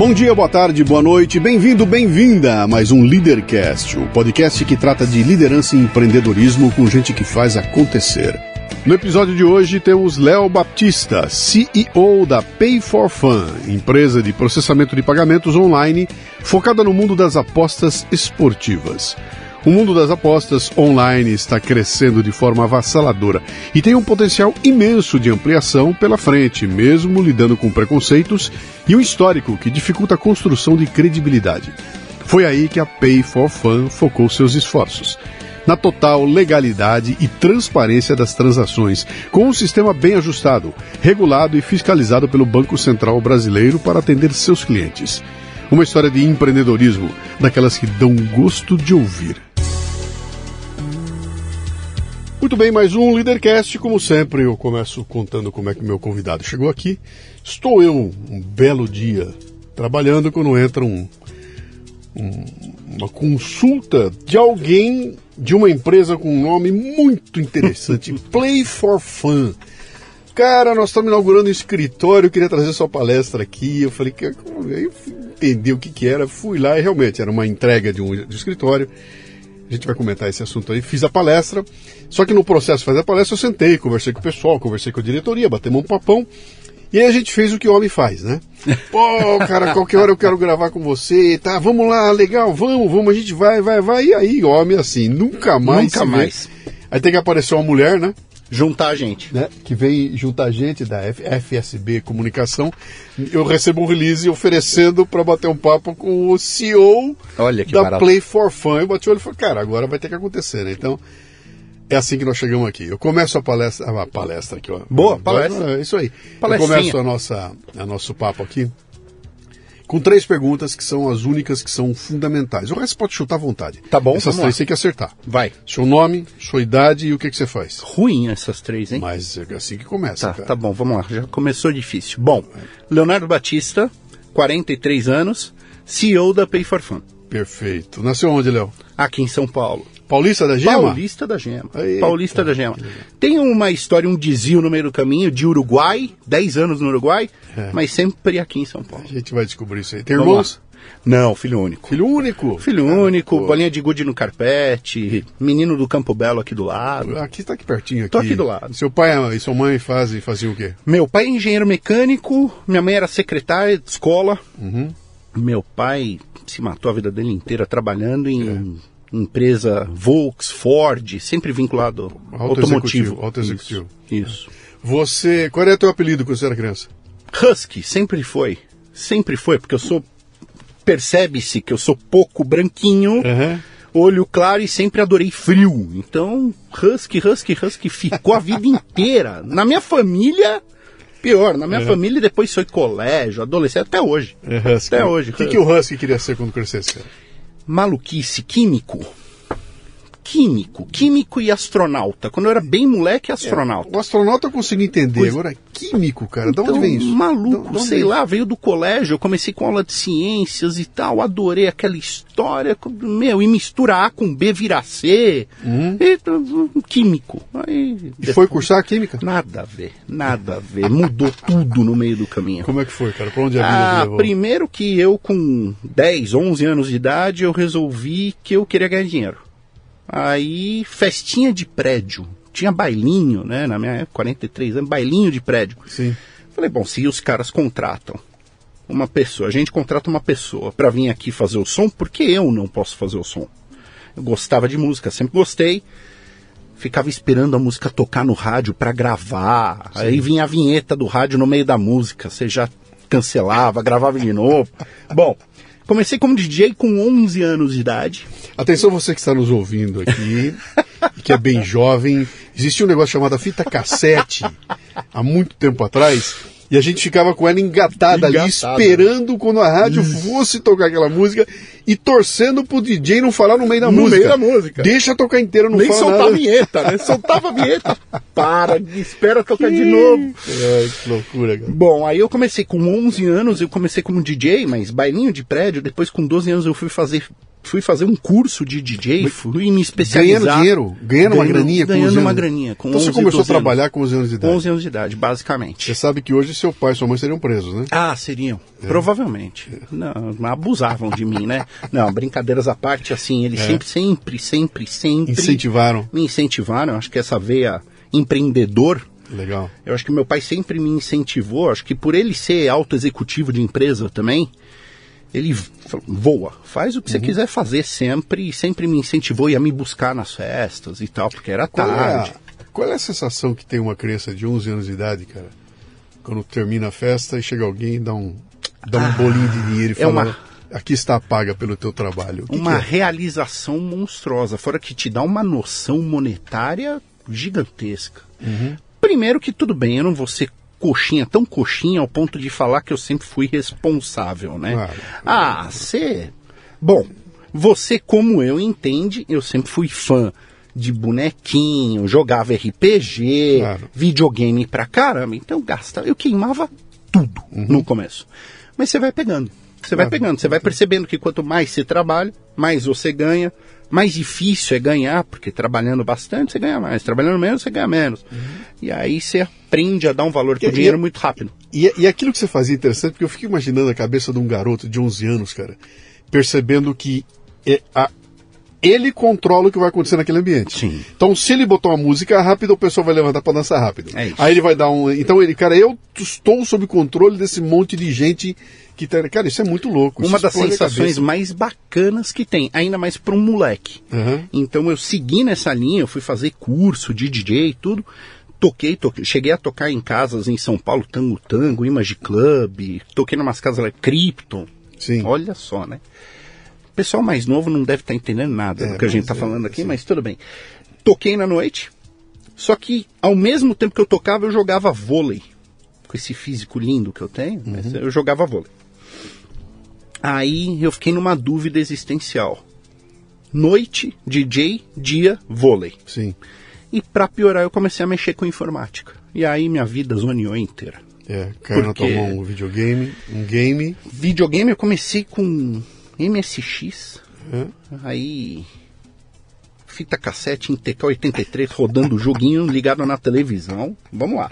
Bom dia, boa tarde, boa noite, bem-vindo, bem-vinda a mais um Leadercast, o podcast que trata de liderança e empreendedorismo com gente que faz acontecer. No episódio de hoje temos Léo Baptista, CEO da Pay for Fun, empresa de processamento de pagamentos online focada no mundo das apostas esportivas. O mundo das apostas online está crescendo de forma avassaladora e tem um potencial imenso de ampliação pela frente, mesmo lidando com preconceitos e um histórico que dificulta a construção de credibilidade. Foi aí que a Pay for Fun focou seus esforços. Na total legalidade e transparência das transações, com um sistema bem ajustado, regulado e fiscalizado pelo Banco Central Brasileiro para atender seus clientes. Uma história de empreendedorismo, daquelas que dão gosto de ouvir. Muito bem, mais um Leadercast. Como sempre, eu começo contando como é que meu convidado chegou aqui. Estou eu, um belo dia, trabalhando quando entra um, um, uma consulta de alguém de uma empresa com um nome muito interessante, Play for Fun. Cara, nós estamos inaugurando um escritório, eu queria trazer sua palestra aqui. Eu falei que eu entendi o que, que era, fui lá e realmente era uma entrega de um, de um escritório. A gente vai comentar esse assunto aí. Fiz a palestra, só que no processo de fazer a palestra eu sentei, conversei com o pessoal, conversei com a diretoria, batemos um papão. E aí a gente fez o que o homem faz, né? Pô, cara, qualquer hora eu quero gravar com você, tá? Vamos lá, legal, vamos, vamos, a gente vai, vai, vai. E aí, homem, assim, nunca mais. Nunca mais. Vê. Aí tem que aparecer uma mulher, né? Juntar a gente. Né? Que vem juntar a gente da FSB Comunicação. Eu recebo um release oferecendo para bater um papo com o CEO Olha que da barato. Play for Fun. Eu bati o olho e falei, cara, agora vai ter que acontecer, né? Então, é assim que nós chegamos aqui. Eu começo a palestra. A palestra aqui, ó. Boa, palestra. É isso aí. Eu começo a nossa, a nosso papo aqui com três perguntas que são as únicas que são fundamentais. O resto pode chutar à vontade. Tá bom, Essas três lá. tem que acertar. Vai. Seu nome, sua idade e o que, que você faz. Ruim essas três, hein? Mas é assim que começa, Tá, cara. tá bom, vamos lá. Já começou difícil. Bom, Leonardo Batista, 43 anos, CEO da Pay for Fun. Perfeito. Nasceu onde, Léo? Aqui em São Paulo. Paulista da Gema? Paulista da Gema. Eita, Paulista da Gema. Tem uma história, um desvio no meio do caminho de Uruguai, 10 anos no Uruguai, É. mas sempre aqui em São Paulo. A gente vai descobrir isso aí. Tem Vamos irmãos? lá. Não, filho único. Filho único? Filho único, bolinha de gude no carpete, menino do Campo Belo aqui do lado. Aqui tá aqui pertinho. Aqui. Tô aqui do lado. Seu pai e sua mãe fazem, faziam o quê? Meu pai é engenheiro mecânico, minha mãe era secretária de escola. Meu pai se matou a vida dele inteira trabalhando em empresa Volks, Ford, sempre vinculado ao Auto automotivo. auto executivo. Isso. isso. Você. Qual era teu apelido quando você era criança? Husky, sempre foi. Sempre foi, porque eu sou. Percebe-se que eu sou pouco branquinho, Aham. olho claro e sempre adorei frio. Então, Husky, Husky, Husky ficou a vida inteira. Na minha família, pior, na minha família depois foi colégio, adolescente, até hoje. É Husky. Até hoje. O que, que o Husky queria ser quando crescesse? Maluquice, químico. Químico, químico e astronauta. Quando eu era bem moleque, astronauta. O astronauta eu consigo entender. Agora, químico, cara, de onde Então, vem isso? Maluco, sei vem lá, veio do colégio, eu comecei com aula de ciências e tal, adorei aquela história, meu, e misturar A com B virar C, e, uh, químico. Aí, Uhum. E foi cursar química? Nada a ver, nada a ver, mudou tudo no meio do caminho. Como é que foi, cara? Pra onde a vida Ah, levou? primeiro que eu com 10, 11 anos de idade, eu resolvi que eu queria ganhar dinheiro. Aí, festinha de prédio. Tinha bailinho, né? Na minha época, 43 anos, bailinho de prédio. Sim. Falei, bom, se os caras contratam uma pessoa, a gente contrata uma pessoa para vir aqui fazer o som, por que eu não posso fazer o som? Eu gostava de música, sempre gostei. Ficava esperando a música tocar no rádio para gravar. Aí vinha a vinheta do rádio no meio da música, você já cancelava, gravava de novo. Bom, comecei como DJ com 11 anos de idade. Atenção você que está nos ouvindo aqui, que é bem jovem. Existia um negócio chamado fita cassete, há muito tempo atrás, e a gente ficava com ela engatada, ali, Engatada. esperando quando a rádio fosse tocar aquela música e torcendo pro DJ não falar no meio da No música. meio da música. Deixa tocar inteira, não Nem fala soltava nada. a vinheta, né? Soltava a vinheta. Para, espera tocar de novo. Ai, que loucura, cara. Bom, aí eu comecei com 11 anos, eu comecei como DJ, mas bailinho de prédio. Depois, com 12 anos, eu fui fazer, fui fazer um curso de DJ, fui me especializar. Ganhando dinheiro, ganhando uma graninha com Ganhando 11 uma anos. graninha. Com Então você 11, começou a 12 trabalhar anos. com 11 anos de idade. 11 anos de idade, basicamente. Você sabe que hoje seu pai e sua mãe seriam presos, né? Ah, seriam. Provavelmente. Não, abusavam de mim, né? Não, brincadeiras à parte, assim, eles sempre, sempre, sempre, sempre Incentivaram. me incentivaram. Acho que essa veia empreendedor Legal. Eu acho que meu pai sempre me incentivou, acho que por ele ser alto executivo de empresa também, ele voa, faz o que Uhum. você quiser fazer sempre, e sempre me incentivou e a me buscar nas festas e tal, porque era Qual é, tarde. a, qual é a sensação que tem uma criança de 11 anos de idade, cara? Quando termina a festa e chega alguém e dá um, dá um bolinho de dinheiro e é fala: uma- aqui está a paga pelo teu trabalho. Que Uma que é? realização monstruosa, fora que te dá uma noção monetária gigantesca. Uhum. Primeiro que tudo bem, eu não vou ser coxinha, tão coxinha ao ponto de falar que eu sempre fui responsável, né? Claro. Ah, você. Bom, você, como eu, entende, eu sempre fui fã de bonequinho, jogava RPG, Claro. videogame pra caramba. Então eu gastava, eu queimava tudo Uhum. no começo. Mas você vai pegando. Você vai pegando, você vai percebendo que quanto mais você trabalha, mais você ganha. Mais difícil é ganhar, porque trabalhando bastante você ganha mais, trabalhando menos você ganha menos. E aí você aprende a dar um valor pro Uhum. Dinheiro muito rápido. E, e aquilo que você fazia é interessante, porque eu fico imaginando a cabeça de um garoto de 11 anos, cara, percebendo que é, a- ele controla o que vai acontecer naquele ambiente. Sim. Então, se ele botar uma música rápida, o pessoal vai levantar para dançar rápido. É. Aí ele vai dar um. Então, ele, cara, eu estou sob controle desse monte de gente que tá. Cara, isso é muito louco. Uma das sensações mais bacanas que tem, ainda mais para um moleque. Aham. Então eu segui nessa linha, eu fui fazer curso de DJ e tudo. Toquei, toquei, cheguei a tocar em casas em São Paulo, Tango Tango, Image Club, toquei em umas casas lá, Krypton. Sim. Olha só, né? Pessoal mais novo não deve estar entendendo nada É, do que a gente está é, falando aqui, sim. mas tudo bem. Toquei na noite, só que ao mesmo tempo que eu tocava, eu jogava vôlei. Com esse físico lindo que eu tenho, mas Uhum. eu jogava vôlei. Aí eu fiquei numa dúvida existencial. Noite, DJ, dia, vôlei. Sim. E pra piorar, eu comecei a mexer com informática. E aí minha vida zoneou inteira. É, caiu na tua mão um videogame, um game. Videogame eu comecei com MSX, É. aí fita cassete em TK83 rodando o joguinho ligado na televisão. Vamos lá.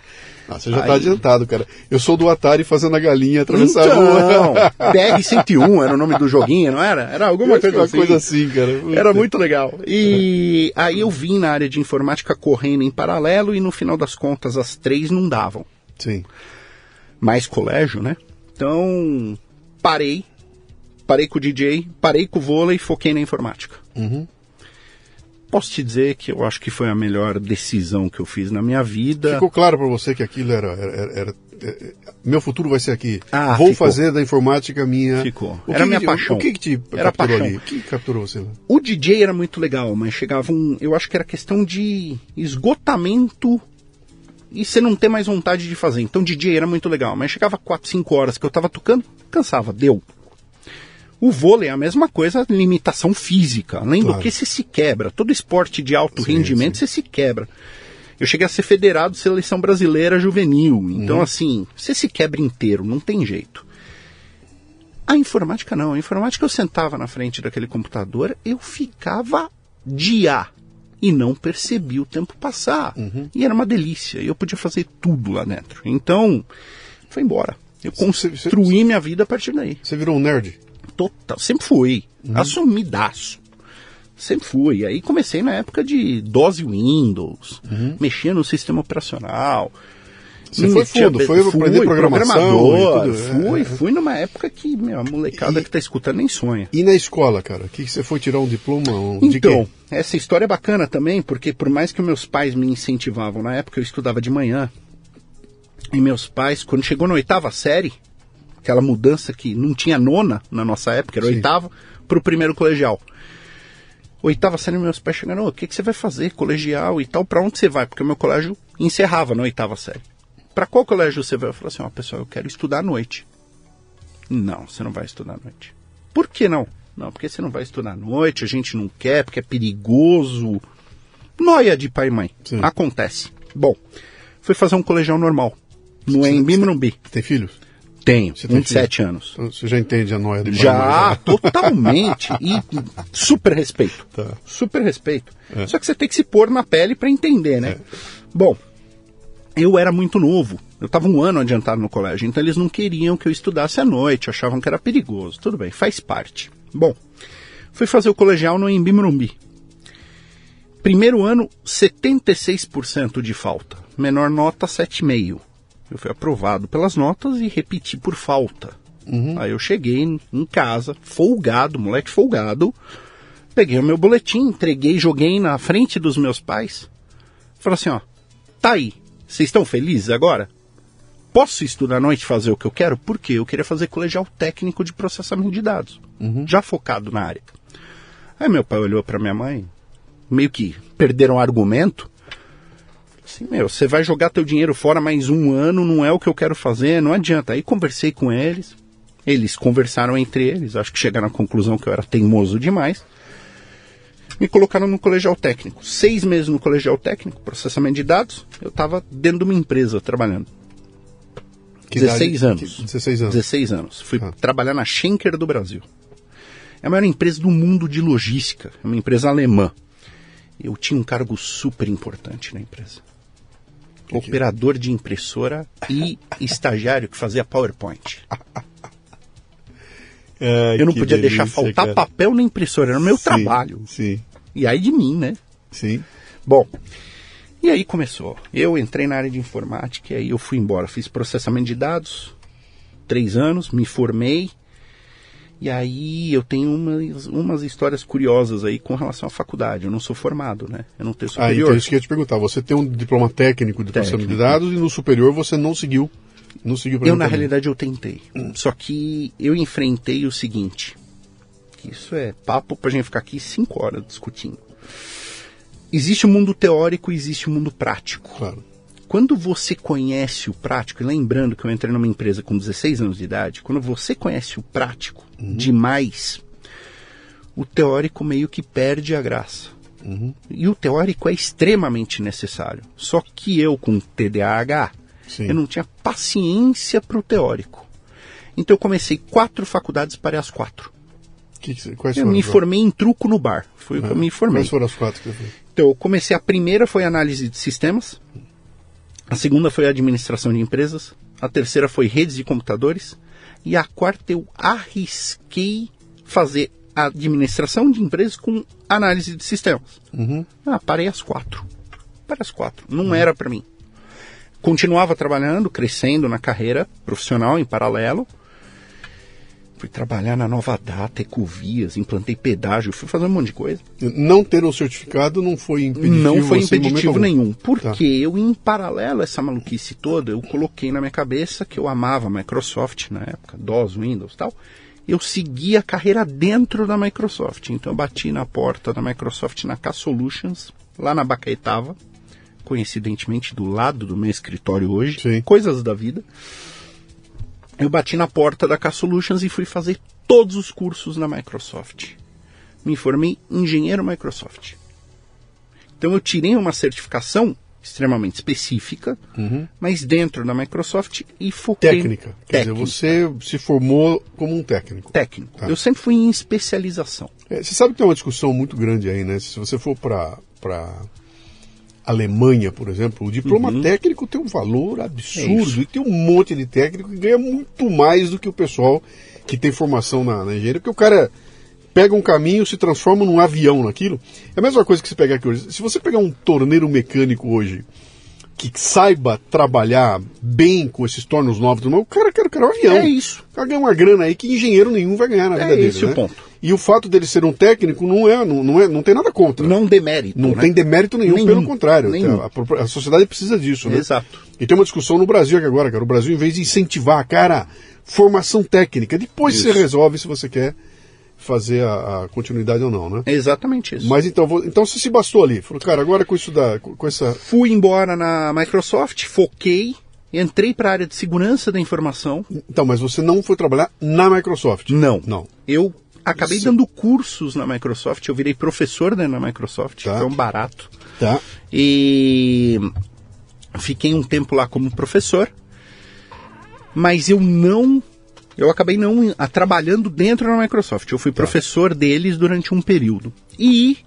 Ah, você já Aí- tá adiantado, cara. Eu sou do Atari fazendo a galinha atravessar a Então, rua. BR-101 era o nome do joguinho, não era? Era alguma coisa Uma assim. coisa assim, cara. Era muito legal. E aí eu vim na área de informática correndo em paralelo e no final das contas as três não davam. Sim. Mais colégio, né? Então parei, parei com o DJ, parei com o vôlei e foquei na informática. Uhum. Posso te dizer que eu acho que foi a melhor decisão que eu fiz na minha vida. Ficou claro pra você que aquilo era, era, era- é, meu futuro vai ser aqui. Ah, Vou ficou. fazer da informática minha. Ficou. O Era minha que- paixão. O que, que te Era capturou paixão. ali? O que capturou você? O DJ era muito legal, mas chegava um. Eu acho que era questão de esgotamento e você não ter mais vontade de fazer. Então DJ era muito legal, mas chegava 4, 5 horas que eu tava tocando, cansava, deu. O vôlei é a mesma coisa, limitação física. Além Claro. do que você se quebra. Todo esporte de alto Sim, rendimento sim. você se quebra. Eu cheguei a ser federado seleção brasileira juvenil. Então, assim, você se quebra inteiro, não tem jeito. A informática não. A informática eu sentava na frente daquele computador, eu ficava dia e não percebi o tempo passar. E era uma delícia. E eu podia fazer tudo lá dentro. Então, foi embora. Eu Você- você- construí minha vida a partir daí. Você virou um nerd? Total. Sempre fui. Assumidaço. Sempre fui. Aí comecei na época de DOS e Windows. Mexia no sistema operacional. Você Me foi fundo, foi aprender programação tudo, é, Fui, é. fui numa época que meu, a molecada E- que tá escutando nem sonha. E na escola, cara? O que, que você foi tirar um diploma? Um, Então, essa história é bacana também, porque por mais que meus pais me incentivavam, na época eu estudava de manhã, e meus pais, quando chegou na oitava série, aquela mudança que não tinha nona na nossa época, era Sim. oitava, pro primeiro colegial. Oitava série, meus pais chegaram, "Ô, o que, que você vai fazer, colegial e tal, pra onde você vai? Porque o meu colégio encerrava na oitava série. Pra qual colégio você vai? Eu falei assim, ó, pessoal, eu quero estudar à noite. Não, você não vai estudar à noite. Por que não? Não, porque você não vai estudar à noite, a gente não quer, porque é perigoso. Noia de pai e mãe. Sim. Acontece. Bom, fui fazer um colegial normal. No Embi Morumbi. Tem filhos? Tenho, Você tem um de filho? sete anos. Então, Você já entende a noia do pai, Já, mas totalmente. E super respeito. Tá. Super respeito. É. Só que você tem que se pôr na pele pra entender, né? Bom, eu era muito novo. Eu estava um ano adiantado no colégio, então eles não queriam que eu estudasse à noite, achavam que era perigoso. Tudo bem, faz parte. Bom, fui fazer o colegial no Embi Morumbi. Primeiro ano, 76% de falta. Menor nota, 7,5. Eu fui aprovado pelas notas e repeti por falta. Aí eu cheguei em casa, folgado, moleque folgado. Peguei o meu boletim, entreguei, joguei na frente dos meus pais. Falei assim, ó, tá aí. Vocês estão felizes agora? Posso estudar à noite e fazer o que eu quero? Por quê? Eu queria fazer colegial técnico de processamento de dados. Já focado na área. Aí meu pai olhou para minha mãe, meio que perderam o argumento. Assim, meu, você vai jogar teu dinheiro fora mais um ano, não é o que eu quero fazer, não adianta. Aí conversei com eles, eles conversaram entre eles, acho que chegaram à conclusão que eu era teimoso demais. Me colocaram no colegial técnico. Seis meses no colegial técnico, processamento de dados, eu estava dentro de uma empresa trabalhando. Que idade- 16 anos. que- 16 anos. 16 anos. Fui Ah. trabalhar na Schenker do Brasil. É a maior empresa do mundo de logística. É uma empresa alemã. Eu tinha um cargo super importante na empresa. Operador de impressora e estagiário que fazia PowerPoint. Ai, Eu não podia delícia, deixar faltar cara. papel na impressora. Era o meu Sim, trabalho. Sim, E aí de mim, né? sim. Bom, e aí começou. Eu entrei na área de informática e aí eu fui embora. Fiz processamento de dados, três anos, me formei. E aí eu tenho umas, umas histórias curiosas aí com relação à faculdade. Eu não sou formado, né? Eu não tenho Ah, superior. então isso que eu ia te perguntar. Você tem um diploma técnico de processamento de Técnico. dados e no superior você não seguiu. Não seguiu Eu, na realidade, eu tentei. Só que eu enfrentei o seguinte. Isso é papo pra gente ficar aqui cinco horas discutindo. Existe o mundo teórico e existe o mundo prático. Claro. Quando você conhece o prático, e lembrando que eu entrei numa empresa com 16 anos de idade, quando você conhece o prático demais, o teórico meio que perde a graça. E o teórico é extremamente necessário. Só que eu, com TDAH, Sim. eu não tinha paciência para o teórico. Então eu comecei quatro faculdades para as quatro. Que Eu me formei em truco no bar. Foi o que eu me formei. Quais foram as quatro que você fez? Então, eu comecei a primeira foi análise de sistemas, a segunda foi administração de empresas, a terceira foi redes de computadores e a quarta eu arrisquei fazer administração de empresas com análise de sistemas. Uhum. Ah, parei às quatro. Parei às quatro. Não era para mim. Continuava trabalhando, crescendo na carreira profissional em paralelo. Fui trabalhar na Nova Data, Ecovias, implantei pedágio, fui fazer um monte de coisa. Não ter o certificado não foi impeditivo? Não foi assim, impeditivo nenhum. Porque Tá. eu, em paralelo a essa maluquice toda, eu coloquei na minha cabeça que eu amava a Microsoft na época, DOS, Windows e tal. Eu segui a carreira dentro da Microsoft. Então eu bati na porta da Microsoft na K Solutions, lá na Bacaetava, coincidentemente do lado do meu escritório hoje. Sim. Coisas da vida. Eu bati na porta da K Solutions e fui fazer todos os cursos na Microsoft. Me formei engenheiro Microsoft. Então eu tirei uma certificação extremamente específica, mas dentro da Microsoft e foquei Técnica. Quer técnica. dizer, você se formou como um técnico. técnico. Tá. Eu sempre fui em especialização. É, você sabe que tem uma discussão muito grande aí, né? Se você for para Alemanha, por exemplo, o diploma Uhum. técnico tem um valor absurdo É e tem um monte de técnico que ganha muito mais do que o pessoal que tem formação na, na engenharia, porque o cara pega um caminho, se transforma num avião naquilo. É a mesma coisa que você pegar aqui hoje. Se você pegar um torneiro mecânico hoje que saiba trabalhar bem com esses tornos novos, o cara quer, quer um avião. É isso. O cara ganha uma grana aí que engenheiro nenhum vai ganhar na É vida dele. esse o né? ponto. E o fato dele ser um técnico não é, não, não é, não tem nada contra. Não demérito. Não né? tem demérito nenhum, Nenhum. pelo contrário. Nenhum. A, a sociedade precisa disso, né? Exato. E tem uma discussão no Brasil aqui agora, cara. O Brasil, em vez de incentivar, cara, formação técnica, depois Isso. você resolve se você quer fazer a, a continuidade ou não, né? É exatamente isso. Mas então, vou- então você se bastou ali. Falou, cara, agora com isso da. com com essa. Fui embora na Microsoft, foquei, entrei para a área de segurança da informação. Então, mas você não foi trabalhar na Microsoft? Não. Não. Eu acabei Sim. dando cursos na Microsoft, eu virei professor né, na Microsoft, Tá. um barato. Tá. E fiquei um tempo lá como professor, mas eu não. Eu acabei não a, trabalhando dentro da Microsoft. Eu fui professor deles durante um período. E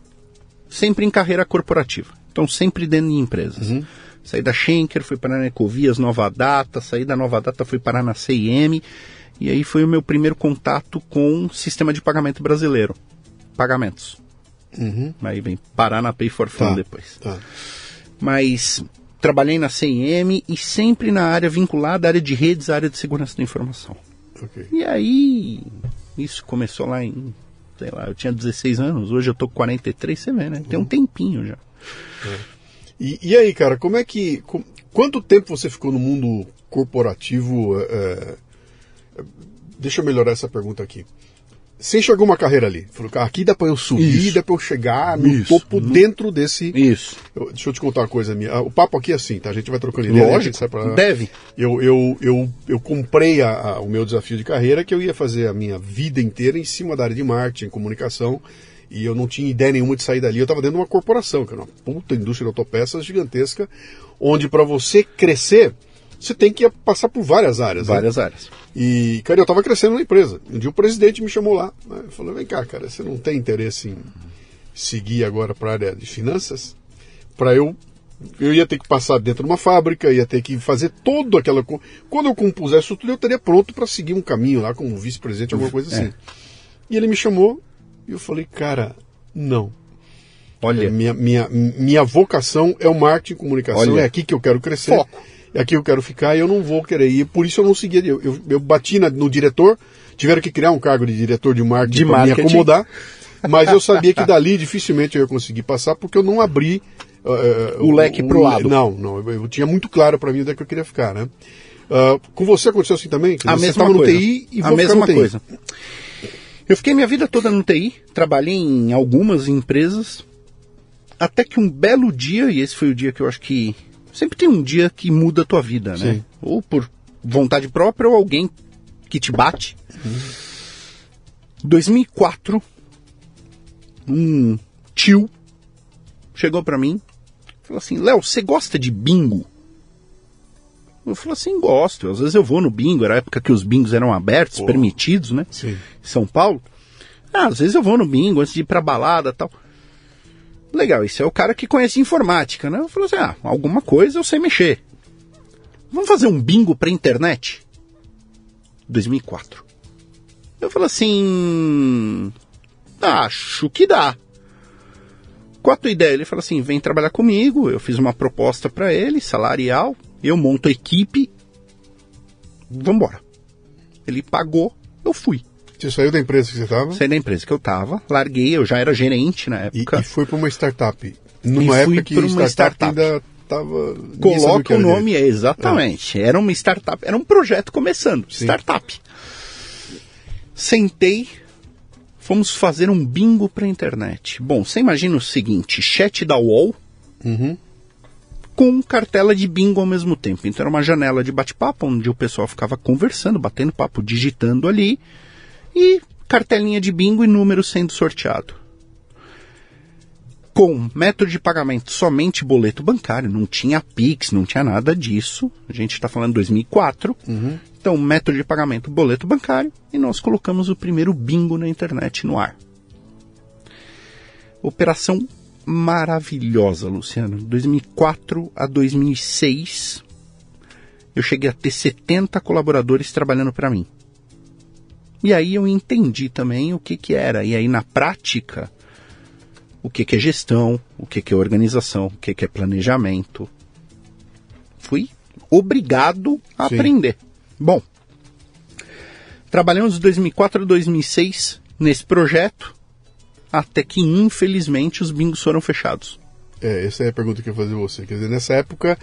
sempre em carreira corporativa. Então, sempre dentro de empresas. Saí da Schenker, fui parar na Ecovias, Nova Data. Saí da Nova Data, fui parar na CIM. E aí foi o meu primeiro contato com o sistema de pagamento brasileiro. Pagamentos. Aí vem parar na Pay for Fun Tá. depois Tá. mas trabalhei na CIM e sempre na área vinculada à área de redes, à área de segurança da informação. Ok. E aí, isso começou lá em, sei lá, eu tinha 16 anos, hoje eu tô com 43, você vê, né? Tem um tempinho já. E, e aí, cara, como é que. com- quanto tempo você ficou no mundo corporativo? é, é, deixa eu melhorar essa pergunta aqui. Você enxergou uma carreira ali. Falou, aqui dá pra eu subir, Isso. dá pra eu chegar no Isso. topo dentro desse. Isso. Eu- deixa eu te contar uma coisa minha. O papo aqui é assim, tá? A gente vai trocando ideia. Lógico, sai pra- deve. Eu, eu, eu, eu comprei a- a- o meu desafio de carreira que eu ia fazer a minha vida inteira em cima da área de marketing, comunicação, e eu não tinha ideia nenhuma de sair dali. Eu estava dentro de uma corporação, que era uma puta indústria de autopeças gigantesca, onde para você crescer, você tem que passar por várias áreas. né? Várias áreas. E, cara, eu estava crescendo na empresa. Um dia o presidente me chamou lá. Né? Falou: vem cá, cara, você não tem interesse em seguir agora para a área de finanças? Para eu. Eu ia ter que passar dentro de uma fábrica, ia ter que fazer toda aquela. co- Quando eu compusesse isso tudo, eu estaria pronto para seguir um caminho lá como vice-presidente, alguma coisa assim. É. E ele me chamou e eu falei: cara, não. Olha, Minha, minha, minha vocação é o marketing e comunicação, Olha. é aqui que eu quero crescer. Foco. É aqui que eu quero ficar e eu não vou querer ir. Por isso eu não segui. Eu, eu, eu bati na- no diretor, tiveram que criar um cargo de diretor de marketing De para me marketing. acomodar. Mas eu sabia que dali dificilmente eu ia conseguir passar porque eu não abri eh, O leque pro lado. Não, não. Eu, eu tinha muito claro para mim onde é que eu queria ficar, né? Ah, com você aconteceu assim também? A mesma você coisa. no TI e a mesma coisa. Eu fiquei minha vida toda no TI, trabalhei em algumas empresas, até que um belo dia, e esse foi o dia que eu acho que. Sempre tem um dia que muda a tua vida, né? Sim. Ou por vontade própria ou alguém que te bate. 2004, um tio chegou pra mim falou assim: Léo, você gosta de bingo? Eu falei assim, gosto. Às vezes eu vou no bingo, era a época que os bingos eram abertos, Pô. permitidos, né? Sim. Em São Paulo. Ah, às vezes eu vou no bingo antes de ir pra balada e tal. Legal, esse é o cara que conhece informática, né? Eu falei assim, ah, alguma coisa eu sei mexer. Vamos fazer um bingo pra internet? 2004. Eu falei assim, acho que dá. Qual a tua ideia? Ele falou assim, vem trabalhar comigo. Eu fiz uma proposta pra ele, salarial. Eu monto a equipe. Vambora. Ele pagou, eu fui. Você saiu da empresa que você estava? Saí da empresa que eu estava, larguei, eu já era gerente na E, época. e foi para uma startup. Numa E fui época que startup, startup. ainda estava. Coloca o nome, é, exatamente. Era uma startup, era um projeto começando, Sim. startup. Sentei, fomos fazer um bingo para internet. Bom, você imagina o seguinte, chat da UOL Uhum. com cartela de bingo ao mesmo tempo. Então era uma janela de bate-papo onde o pessoal ficava conversando, batendo papo, digitando ali e cartelinha de bingo e número sendo sorteado. Com método de pagamento somente boleto bancário, não tinha Pix, não tinha nada disso. A gente está falando 2004. Então, método de pagamento boleto bancário e nós colocamos o primeiro bingo na internet no ar. Operação maravilhosa, Luciano. 2004 a 2006, eu cheguei a ter 70 colaboradores trabalhando para mim. E aí eu entendi também o que que era. E aí na prática, o que que é gestão, o que que é organização, o que que é planejamento. Fui obrigado a Sim. aprender. Bom, trabalhamos de 2004 a 2006 nesse projeto, até que infelizmente os bingos foram fechados. É, essa é a pergunta que eu ia fazer você. Quer dizer, nessa época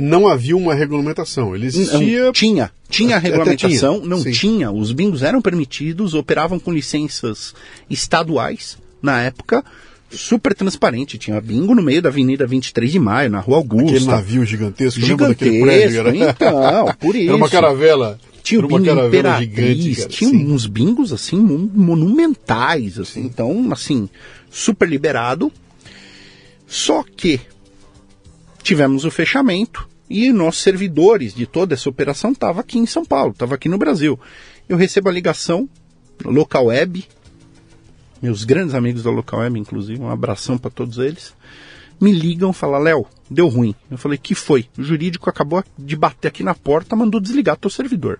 não havia uma regulamentação. Ele existia. Não, tinha, tinha regulamentação, tinha, não sim. tinha. Os bingos eram permitidos, operavam com licenças estaduais na época, super transparente. Tinha bingo no meio da Avenida 23 de Maio, na Rua Aquele Augusta. navio gigantesco, lembra daquele Gigantesco, prédio? Era, então, por era uma isso. caravela. Tinha o uma bingo caravela Imperatriz, gigante, tinha Sim. uns bingos assim mon- monumentais, assim, então assim super liberado. Só que tivemos o fechamento e nossos servidores de toda essa operação estavam aqui em São Paulo, estavam aqui no Brasil. Eu recebo a ligação Local Web, meus grandes amigos da Local Web, inclusive, um abração para todos eles. Me ligam, falam, Léo, deu ruim. Eu falei, que foi? O jurídico acabou de bater aqui na porta, mandou desligar teu servidor.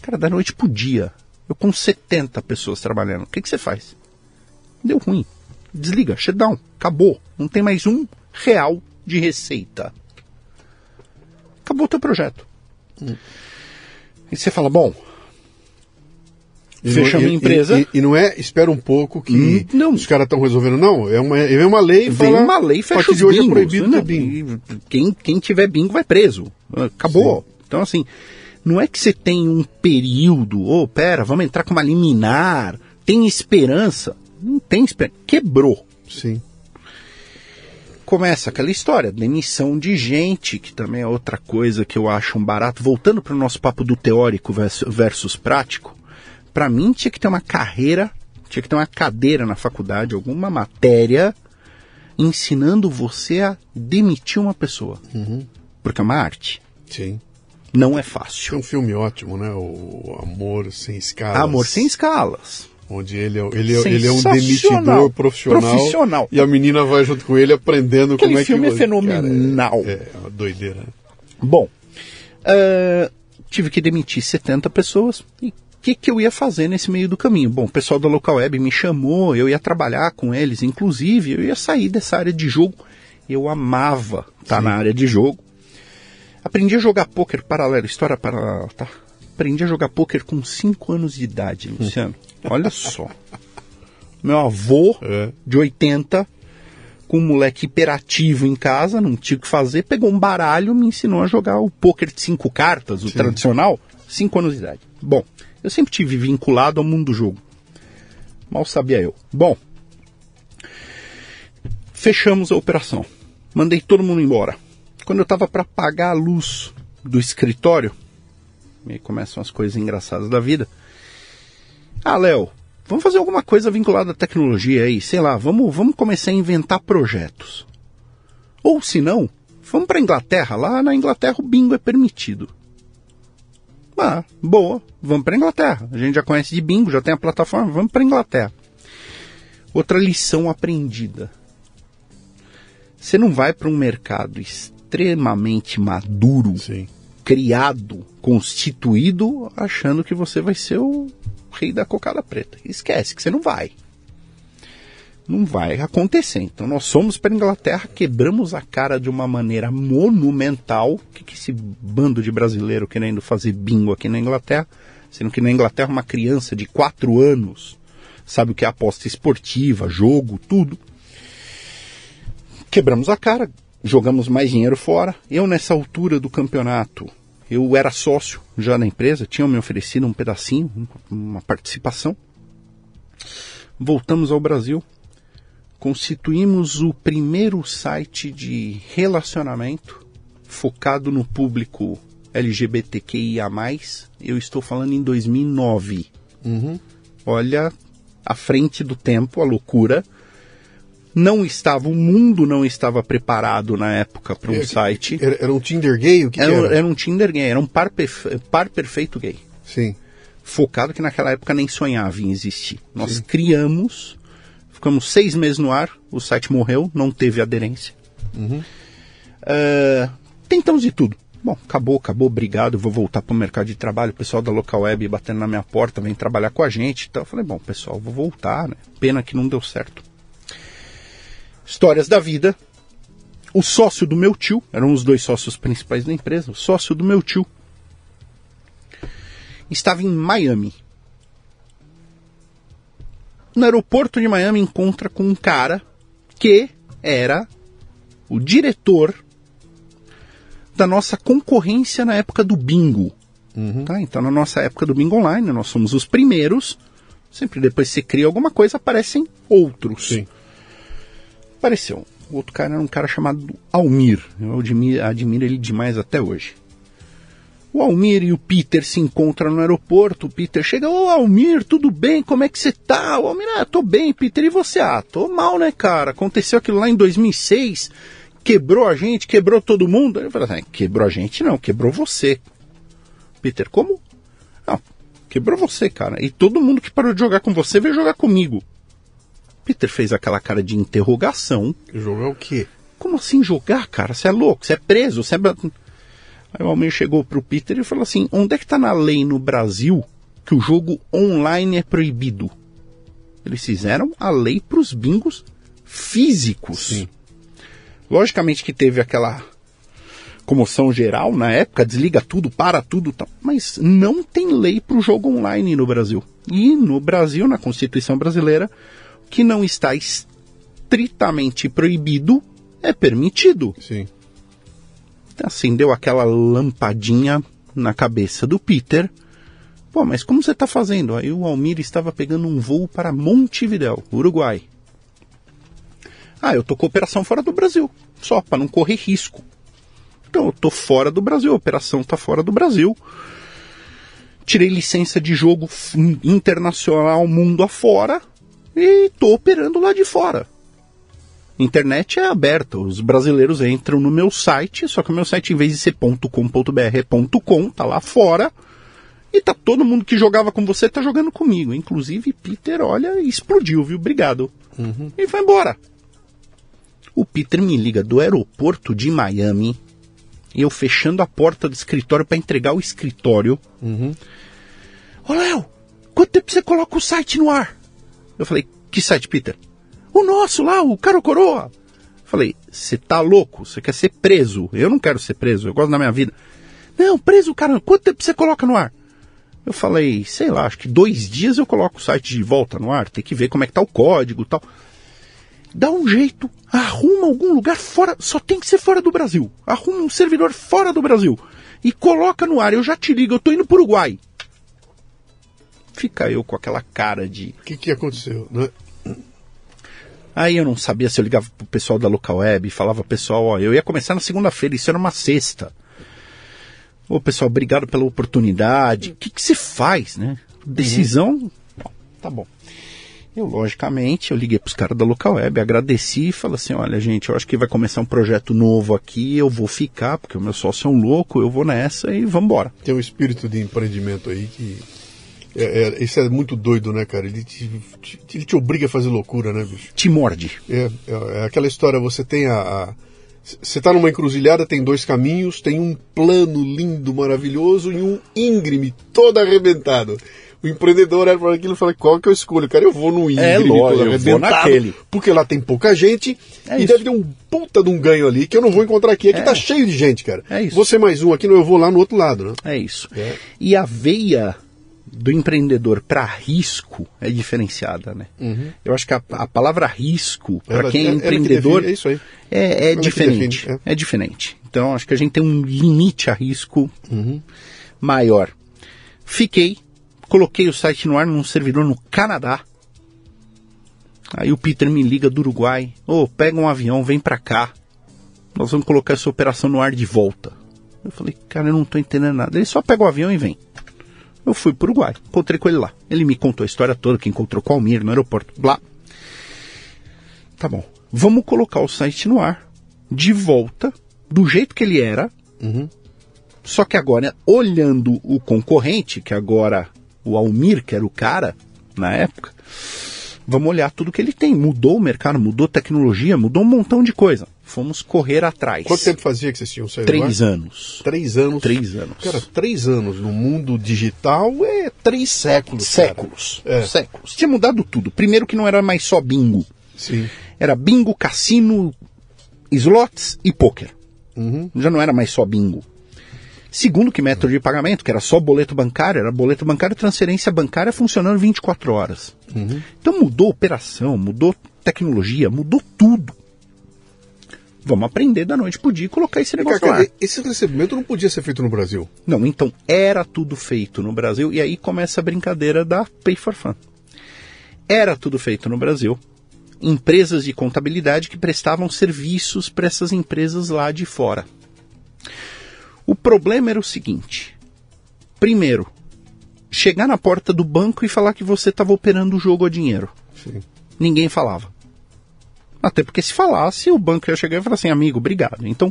Cara, da noite pro dia, eu com 70 pessoas trabalhando, o que, que você faz? Deu ruim. Desliga, shutdown, acabou. Não tem mais um real de receita. Acabou o teu projeto. E você fala, bom, E fechamos a empresa. E, e não é, espera um pouco que Hum, não. os caras estão resolvendo. Não, é uma, é uma lei Vem fala, uma lei fecha os de hoje bingos. é proibido Não, bingo. Quem, quem tiver bingo vai preso. Acabou. Então, assim, não é que você tem um período, ô, pera, vamos entrar com uma liminar, tem esperança. Não tem esperança. Quebrou. Sim. Começa aquela história, demissão de gente, que também é outra coisa que eu acho um barato. Voltando para o nosso papo do teórico versus, prático, para mim tinha que ter uma carreira, tinha que ter uma cadeira na faculdade, alguma matéria ensinando você a demitir uma pessoa. Porque é uma arte. Sim. Não é fácil. um filme ótimo, né? O Amor Sem Escalas. Amor sem escalas. Onde ele é, ele, é, ele é um demitidor profissional. Profissional. E a menina vai junto com ele aprendendo Aquele como é que... filme é fenomenal. Cara, é, é uma doideira. né? Bom, ah, tive que demitir 70 pessoas. E o que, que eu ia fazer nesse meio do caminho? Bom, o pessoal da Local Web me chamou, eu ia trabalhar com eles, inclusive eu ia sair dessa área de jogo. Eu amava estar na área de jogo. Aprendi a jogar pôquer paralelo, história paralela, tá? Aprendi a jogar pôquer com 5 anos de idade, Luciano. Olha só. Meu avô, É. de 80, com um moleque hiperativo em casa, não tinha o que fazer, pegou um baralho me ensinou a jogar o pôquer de cinco cartas, o tradicional, 5 anos de idade. Bom, eu sempre tive vinculado ao mundo do jogo. Mal sabia eu. Bom, fechamos a operação. Mandei todo mundo embora. Quando eu estava para pagar a luz do escritório, e aí começam as coisas engraçadas da vida. Ah, Léo, vamos fazer alguma coisa vinculada à tecnologia aí, sei lá, vamos, vamos começar a inventar projetos. Ou se não, vamos para Inglaterra, lá na Inglaterra o bingo é permitido. Ah, boa, vamos para Inglaterra. A gente já conhece de bingo, já tem a plataforma, vamos para Inglaterra. Outra lição aprendida. Você não vai para um mercado extremamente maduro, Sim. Criado, constituído, achando que você vai ser o rei da cocada preta. Esquece que você não vai. Não vai acontecer. Então nós fomos para a Inglaterra, quebramos a cara de uma maneira monumental. O que, que esse bando de brasileiro querendo fazer bingo aqui na Inglaterra? Sendo que na Inglaterra uma criança de 4 anos sabe o que é aposta esportiva, jogo, tudo. Quebramos a cara, jogamos mais dinheiro fora. Eu, nessa altura do campeonato, eu era sócio já na empresa, tinham me oferecido um pedacinho, uma participação. Voltamos ao Brasil, constituímos o primeiro site de relacionamento focado no público LGBTQIA+. Eu estou falando em 2009. Uhum. Olha, à frente do tempo, a loucura não estava, o mundo não estava preparado na época para um É, site. Era, era um Tinder gay? O que, que Era, era? era um Tinder gay, era um par, perfe- par perfeito gay. Sim. Focado que naquela época nem sonhava em existir. Nós criamos, ficamos seis meses no ar, o site morreu, não teve aderência. Ah, tentamos de tudo. Bom, acabou, acabou, obrigado, vou voltar para o mercado de trabalho. O pessoal da Local Web batendo na minha porta, vem trabalhar com a gente. Então eu falei, bom, pessoal, vou voltar, né? Pena que não deu certo. Histórias da vida. O sócio do meu tio, eram os dois sócios principais da empresa, o sócio do meu tio estava em Miami. No aeroporto de Miami encontra com um cara que era o diretor da nossa concorrência na época do bingo. Tá? Então, na nossa época do bingo online, nós somos os primeiros. Sempre depois que você cria alguma coisa, aparecem outros. Sim. Apareceu. O outro cara era um cara chamado Almir. Eu admiro, admiro ele demais até hoje. O Almir e o Peter se encontram no aeroporto. O Peter chega, ô Almir, tudo bem? Como é que você tá? O Almir, ah, tô bem, Peter, e você? Ah, tô mal, né, cara? Aconteceu aquilo lá em 2006, quebrou a gente, quebrou todo mundo. Ele falou assim, quebrou a gente não, quebrou você. Peter, como? Não, quebrou você, cara. E todo mundo que parou de jogar com você veio jogar comigo. Peter fez aquela cara de interrogação. Jogar o quê? Como assim jogar, cara? Você é louco, você é preso, você é... Aí o Almir chegou pro Peter e falou assim, onde é que tá na lei no Brasil que o jogo online é proibido? Eles fizeram a lei pros bingos físicos. Sim. Logicamente que teve aquela comoção geral na época, desliga tudo, para tudo, tal. mas não tem lei para o jogo online no Brasil. E no Brasil, na Constituição brasileira, que não está estritamente proibido é permitido. Sim. Acendeu aquela lampadinha na cabeça do Peter. Pô, mas como você está fazendo? Aí o Almir estava pegando um voo para Montevidéu, Uruguai. Ah, eu tô com operação fora do Brasil, só para não correr risco. Então eu tô fora do Brasil, a operação tá fora do Brasil. Tirei licença de jogo internacional mundo afora e tô operando lá de fora. Internet é aberta, os brasileiros entram no meu site, só que o meu site em vez de ser .com.br é .com, tá lá fora. E tá todo mundo que jogava com você tá jogando comigo. Inclusive Peter, olha, explodiu, viu? Obrigado. E foi embora. O Peter me liga do aeroporto de Miami, eu fechando a porta do escritório para entregar o escritório. Ô Léo, quanto tempo você coloca o site no ar? Eu falei, que site, Peter? O nosso lá, o Caro Coroa. Falei, você tá louco? Você quer ser preso? Eu não quero ser preso, eu gosto da minha vida. Não, preso, cara, quanto tempo você coloca no ar? Eu falei, sei lá, acho que dois dias eu coloco o site de volta no ar, tem que ver como é que tá o código tal. Dá um jeito, arruma algum lugar fora, só tem que ser fora do Brasil. Arruma um servidor fora do Brasil e coloca no ar. Eu já te ligo, eu tô indo pro Uruguai. Fica eu com aquela cara de. O que, que aconteceu? Né? Aí eu não sabia se eu ligava pro pessoal da local web e falava, pessoal, ó, eu ia começar na segunda-feira, isso era uma sexta. Ô pessoal, obrigado pela oportunidade. O que, que você faz, né? Decisão. Bom, tá bom. Eu, logicamente, eu liguei pros caras da local web, agradeci e falei assim, olha, gente, eu acho que vai começar um projeto novo aqui, eu vou ficar, porque o meu sócio é um louco, eu vou nessa e vambora. Tem um espírito de empreendimento aí que. É, é, isso é muito doido, né, cara? Ele te, te- ele te obriga a fazer loucura, né, bicho? Te morde. É, é, é aquela história, você tem a. você tá numa encruzilhada, tem dois caminhos, tem um plano lindo, maravilhoso e um íngreme todo arrebentado. O empreendedor olha para aquilo e fala, qual que eu escolho? Cara, eu vou no íngreme É, lógico, todo eu vou arrebentado, naquele. porque lá tem pouca gente É e isso. deve ter um puta de um ganho ali que eu não vou encontrar aqui. Aqui É. tá cheio de gente, cara. É isso. Você mais um aqui, não, eu vou lá no outro lado, né? É isso. É. E a veia do empreendedor para risco é diferenciada, né? Eu acho que a, a palavra risco para quem é ela que empreendedor define- é é, é diferente. define, é. diferente. Então acho que a gente tem um limite a risco maior. Fiquei, coloquei o site no ar num servidor no Canadá. Aí o Peter me liga do Uruguai. Ô, pega um avião, vem pra cá. Nós vamos colocar essa operação no ar de volta. Eu falei, cara, eu não tô entendendo nada. Ele só pega o avião e vem. Eu fui pro Uruguai, encontrei com ele lá. Ele me contou a história toda, que encontrou com o Almir no aeroporto, blá. Tá bom. Vamos colocar o site no ar, de volta, do jeito que ele era. Só que agora, olhando o concorrente, que agora o Almir, que era o cara na época, vamos olhar tudo que ele tem. Mudou o mercado, mudou a tecnologia, mudou um montão de coisa. Fomos correr atrás. Quanto tempo fazia que vocês tinham saído Três lá? anos. Três anos. Três anos. Cara, três anos no mundo digital é três séculos. Séculos. É. Séculos. Tinha mudado tudo. Primeiro que não era mais só bingo. Sim. Era bingo, cassino, slots e poker. Já não era mais só bingo. Segundo que método de pagamento, que era só boleto bancário, era boleto bancário, transferência bancária funcionando 24 horas. Então mudou operação, mudou tecnologia, mudou tudo. Vamos aprender da noite pro dia e colocar esse negócio Cara, lá. esse recebimento não podia ser feito no Brasil. Não, então era tudo feito no Brasil e aí começa a brincadeira da Pay for Fun. Era tudo feito no Brasil. Empresas de contabilidade que prestavam serviços para essas empresas lá de fora. O problema era o seguinte: primeiro, chegar na porta do banco e falar que você estava operando o jogo a dinheiro. Sim. Ninguém falava. Até porque se falasse, o banco ia chegar e falar assim, amigo, obrigado. Então,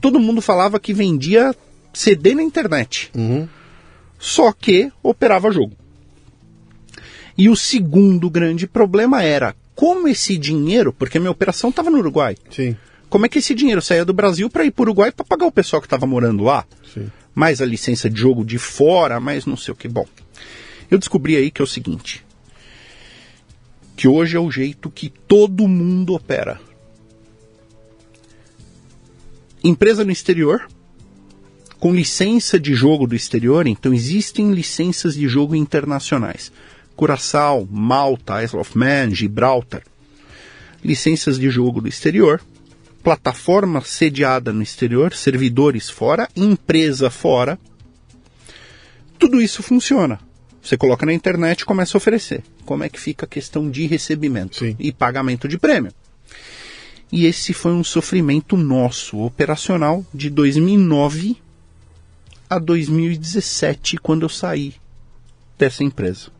todo mundo falava que vendia CD na internet. Só que operava jogo. E o segundo grande problema era como esse dinheiro, porque minha operação estava no Uruguai, Sim. como é que esse dinheiro saía do Brasil para ir para o Uruguai para pagar o pessoal que estava morando lá? Sim. mais a licença de jogo de fora, mais não sei o que. Bom, eu descobri aí que é o seguinte: que hoje é o jeito que todo mundo opera. Empresa no exterior, com licença de jogo do exterior, então existem licenças de jogo internacionais. Curaçao, Malta, Isle of Man, Gibraltar. Licenças de jogo do exterior, plataforma sediada no exterior, servidores fora, empresa fora. Tudo isso funciona. Você coloca na internet e começa a oferecer. Como é que fica a questão de recebimento Sim. e pagamento de prêmio? E esse foi um sofrimento nosso, operacional, de 2009 a 2017, quando eu saí dessa empresa.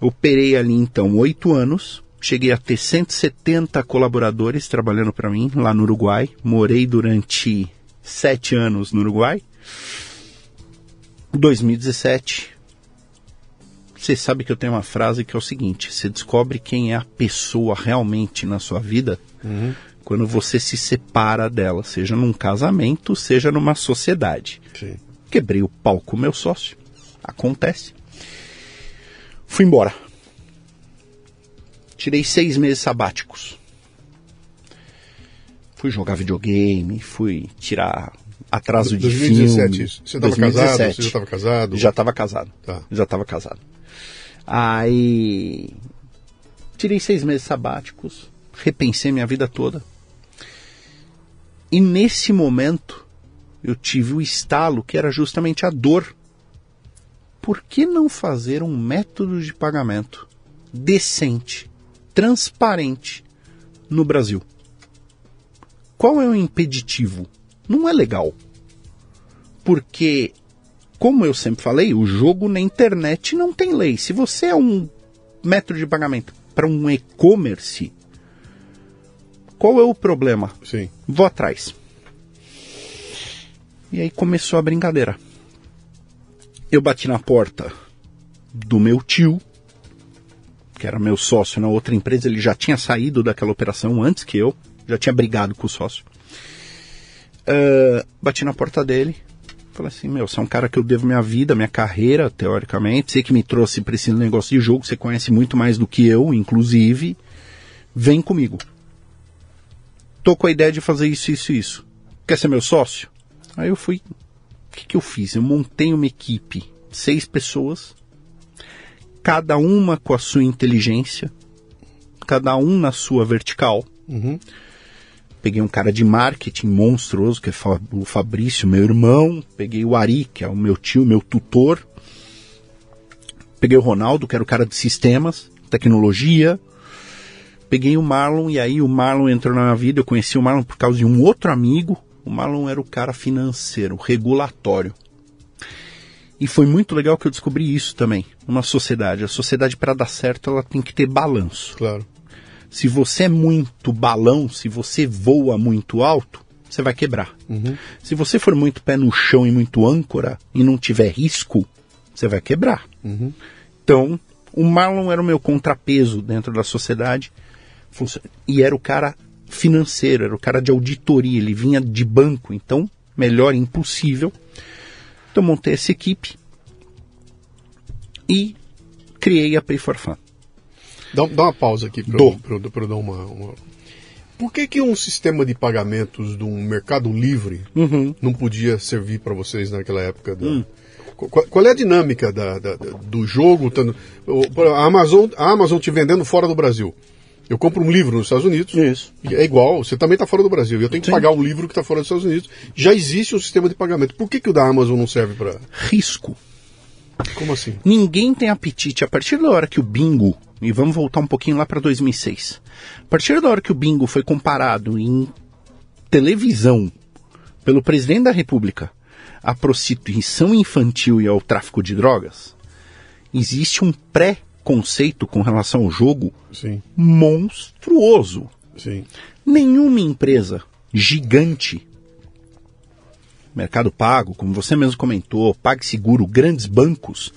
Eu operei ali então oito anos, cheguei a ter 170 colaboradores trabalhando para mim lá no Uruguai. Morei durante sete anos no Uruguai. 2017. Você sabe que eu tenho uma frase que é o seguinte: você descobre quem é a pessoa realmente na sua vida quando você se separa dela, seja num casamento, seja numa sociedade. Sim. Quebrei o pau com meu sócio. Acontece. Fui embora. Tirei seis meses sabáticos. Fui jogar videogame, fui tirar atraso de 2017 filme. isso. Você estava casado? Você já estava casado? Já estava casado. Tá. Já estava casado. Aí tirei seis meses sabáticos, repensei minha vida toda. E nesse momento eu tive o estalo que era justamente a dor. Por que não fazer um método de pagamento decente, transparente no Brasil? Qual é o impeditivo? Não é legal. Porque, como eu sempre falei, o jogo na internet não tem lei. Se você é um método de pagamento para um e-commerce, qual é o problema? Sim. Vou atrás. E aí começou a brincadeira. Eu bati na porta do meu tio, que era meu sócio na outra empresa, ele já tinha saído daquela operação antes que eu, já tinha brigado com o sócio. Ah, bati na porta dele, falei assim, meu, você é um cara que eu devo minha vida, minha carreira, teoricamente, você que me trouxe para esse negócio de jogo, você conhece muito mais do que eu, inclusive, vem comigo. Tô com a ideia de fazer isso, isso, isso. Quer ser meu sócio? Aí eu fui. O que, que eu fiz? Eu montei uma equipe seis pessoas, cada uma com a sua inteligência, cada um na sua vertical. Uhum. Peguei um cara de marketing monstruoso, que é o Fabrício, meu irmão. Peguei o Ari, que é o meu tio, meu tutor. Peguei o Ronaldo, que era o cara de sistemas, tecnologia. Peguei o Marlon, e aí o Marlon entrou na minha vida. Eu conheci o Marlon por causa de um outro amigo. O Marlon era o cara financeiro, regulatório. E foi muito legal que eu descobri isso também. Uma sociedade. A sociedade, para dar certo, ela tem que ter balanço. Claro. Se você é muito balão, se você voa muito alto, você vai quebrar. Se você for muito pé no chão e muito âncora e não tiver risco, você vai quebrar. Então, o Marlon era o meu contrapeso dentro da sociedade e era o cara financeiro, era o cara de auditoria, ele vinha de banco, então, melhor impossível. Então, montei essa equipe e criei a Pay for Fun. Dá, dá uma pausa aqui para eu, dar uma, uma- Por que, que um sistema de pagamentos de um mercado livre Uhum. não podia servir para vocês naquela época? da- Hum. Qual, qual é a dinâmica da- da- do jogo? A Amazon, a Amazon te vendendo fora do Brasil. Eu compro um livro nos Estados Unidos. Isso. e É igual, você também está fora do Brasil. Eu tenho que Sim. pagar o livro que está fora dos Estados Unidos. Já existe um sistema de pagamento. Por que, que o da Amazon não serve para. Risco. Como assim? Ninguém tem apetite. A partir da hora que o bingo, e vamos voltar um pouquinho lá para 2006, a partir da hora que o bingo foi comparado em televisão pelo presidente da República à prostituição infantil e ao tráfico de drogas, existe um pré-conceito com relação ao jogo Sim, monstruoso. sim. Nenhuma empresa gigante, Mercado Pago, como você mesmo comentou, PagSeguro, grandes bancos,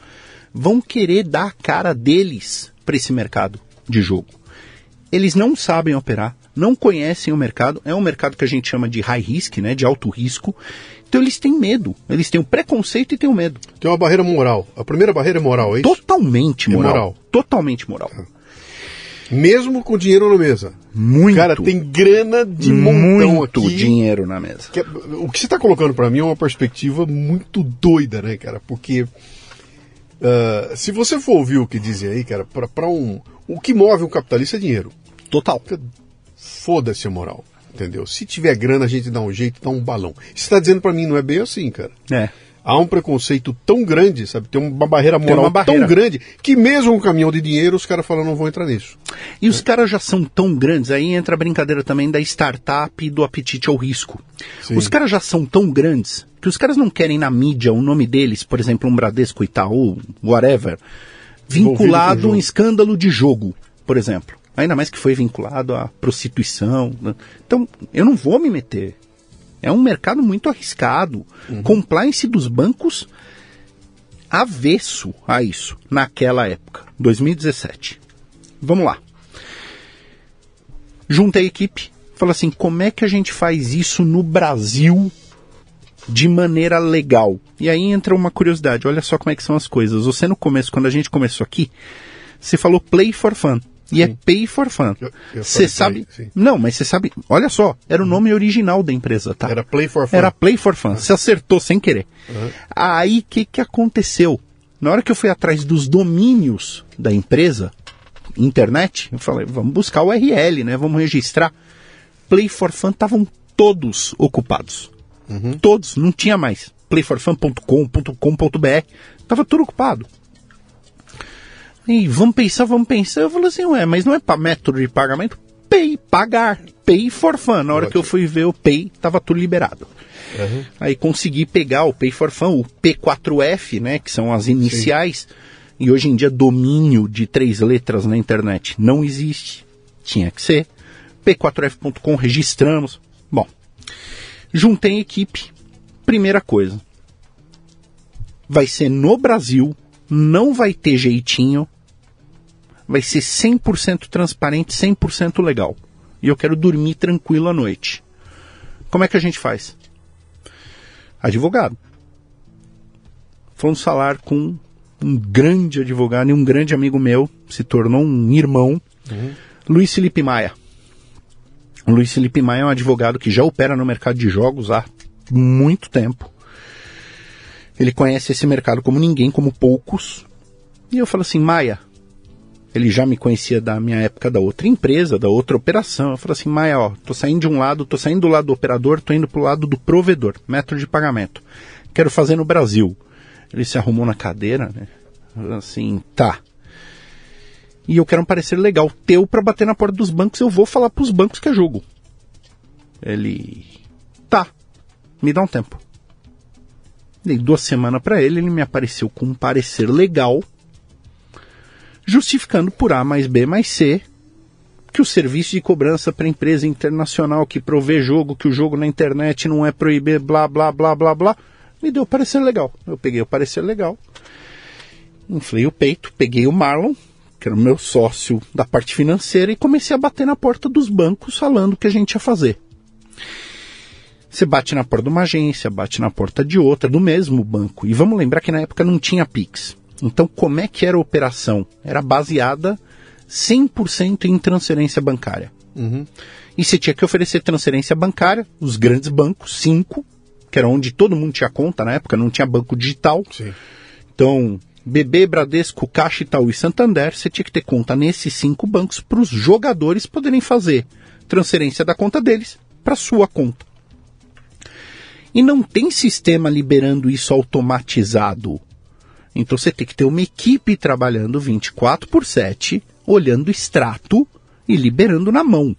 vão querer dar a cara deles para esse mercado de jogo. Eles não sabem operar, não conhecem o mercado, é um mercado que a gente chama de high risk, né, de alto risco. Então eles têm medo, eles têm o preconceito e têm o medo. Tem uma barreira moral. A primeira barreira é moral, é isso? Totalmente É moral. moral. Totalmente moral. Mesmo com dinheiro na mesa. Muito. Cara, tem grana de montão muito aqui. dinheiro na mesa. Que é- o que você está colocando para mim é uma perspectiva muito doida, né, cara? Porque ah, se você for ouvir o que dizem aí, cara, para um. O que move um capitalista é dinheiro. Total. Foda-se a moral. Entendeu? Se tiver grana, a gente dá um jeito, dá um balão. Você está dizendo para mim, não é bem assim, cara. É. Há um preconceito tão grande, sabe? Tem uma barreira moral uma barreira. tão grande que mesmo um caminhão de dinheiro, os caras falam, não vão entrar nisso. E os caras já são tão grandes, aí entra a brincadeira também da startup e do apetite ao risco. Sim. Os caras já são tão grandes que os caras não querem na mídia o nome deles, por exemplo, um Bradesco, Itaú, whatever, vinculado a um escândalo de jogo, por exemplo. Ainda mais que foi vinculado à prostituição. né? Então, eu não vou me meter. É um mercado muito arriscado. Compliance dos bancos avesso a isso naquela época, 2017. Vamos lá. Juntei a equipe, falei assim, como é que a gente faz isso no Brasil de maneira legal? E aí entra uma curiosidade, olha só como é que são as coisas. Você no começo, quando a gente começou aqui, você falou play for fun. E é pay for fun. Você sabe. play. Não, mas você sabe. Olha só, era o nome original da empresa, tá? Era Play for Fun. Era Play for Fun. Você acertou sem querer. Aí, o que, que aconteceu? Na hora que eu fui atrás dos domínios da empresa, internet, eu falei, vamos buscar o URL, né? Vamos registrar. Play for Fun estavam todos ocupados. Todos, não tinha mais. playforfun.com.com.br. Tava tudo ocupado. E vamos pensar, vamos pensar. Eu falei assim, ué, mas não é para método de pagamento? Pay, pagar. Pay for fun. Na hora que eu fui ver o Pay, tava tudo liberado. Aí consegui pegar o Pay for Fun, o P4F, né, que são as iniciais. E hoje em dia domínio de três letras na internet não existe. Tinha que ser. P4F.com, registramos. Bom, juntei equipe. Primeira coisa. Vai ser no Brasil, não vai ter jeitinho. Vai ser 100% transparente, 100% legal. E eu quero dormir tranquilo à noite. Como é que a gente faz? Advogado. Fomos falar com um grande advogado e um grande amigo meu, se tornou um irmão, Luiz Felipe Maia. O Luiz Felipe Maia é um advogado que já opera no mercado de jogos há muito tempo. Ele conhece esse mercado como ninguém, como poucos. E eu falo assim, Maia, ele já me conhecia da minha época da outra empresa, da outra operação. Eu falei assim, Maia, ó, tô saindo de um lado, tô saindo do lado do operador, tô indo pro lado do provedor, método de pagamento. Quero fazer no Brasil. Ele se arrumou na cadeira, né? Assim, tá. E eu quero um parecer legal teu para bater na porta dos bancos, eu vou falar pros bancos que é jogo. Ele, tá. Me dá um tempo. Dei duas semanas para ele, ele me apareceu com um parecer legal justificando por A mais B mais C que o serviço de cobrança para empresa internacional que provê jogo, que o jogo na internet não é proibir, blá, blá, blá, blá, blá, me deu parecer legal. Eu peguei o parecer legal, inflei o peito, peguei o Marlon, que era o meu sócio da parte financeira, e comecei a bater na porta dos bancos falando o que a gente ia fazer. Você bate na porta de uma agência, bate na porta de outra, do mesmo banco. E vamos lembrar que na época não tinha Pix. Então, como é que era a operação? Era baseada 100% em transferência bancária. Uhum. E você tinha que oferecer transferência bancária, os grandes bancos, cinco, que era onde todo mundo tinha conta na época, não tinha banco digital. Sim. Então, BB, Bradesco, Caixa, Itaú e Santander, você tinha que ter conta nesses cinco bancos para os jogadores poderem fazer transferência da conta deles para sua conta. E não tem sistema liberando isso automatizado. Então você tem que ter uma equipe trabalhando 24 por 7, olhando o extrato e liberando na mão.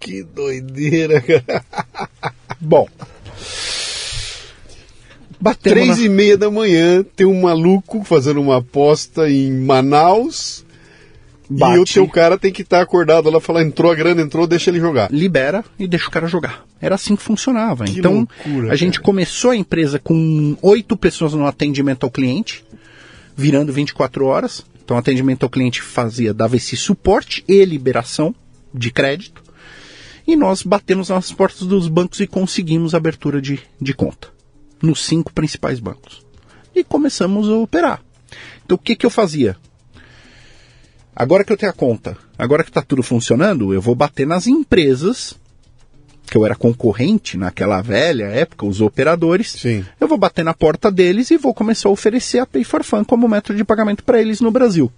Que doideira, cara. Bom. Batemos Três na... e meia da manhã, tem um maluco fazendo uma aposta em Manaus. Bate. E o teu cara tem que estar acordado lá, falar, entrou a grana, entrou, deixa ele jogar. libera e deixa o cara jogar. Era assim que funcionava. Que então, loucura, a gente cara. começou a empresa com oito pessoas no atendimento ao cliente, virando 24 horas. Então, o atendimento ao cliente fazia, dava esse suporte e liberação de crédito. E nós batemos nas portas dos bancos e conseguimos abertura de, de conta nos cinco principais bancos. E começamos a operar. Então, o que, que eu fazia? Agora que eu tenho a conta, agora que está tudo funcionando, eu vou bater nas empresas, que eu era concorrente naquela velha época, os operadores. Sim. Eu vou bater na porta deles e vou começar a oferecer a Pay for Fun como método de pagamento para eles no Brasil.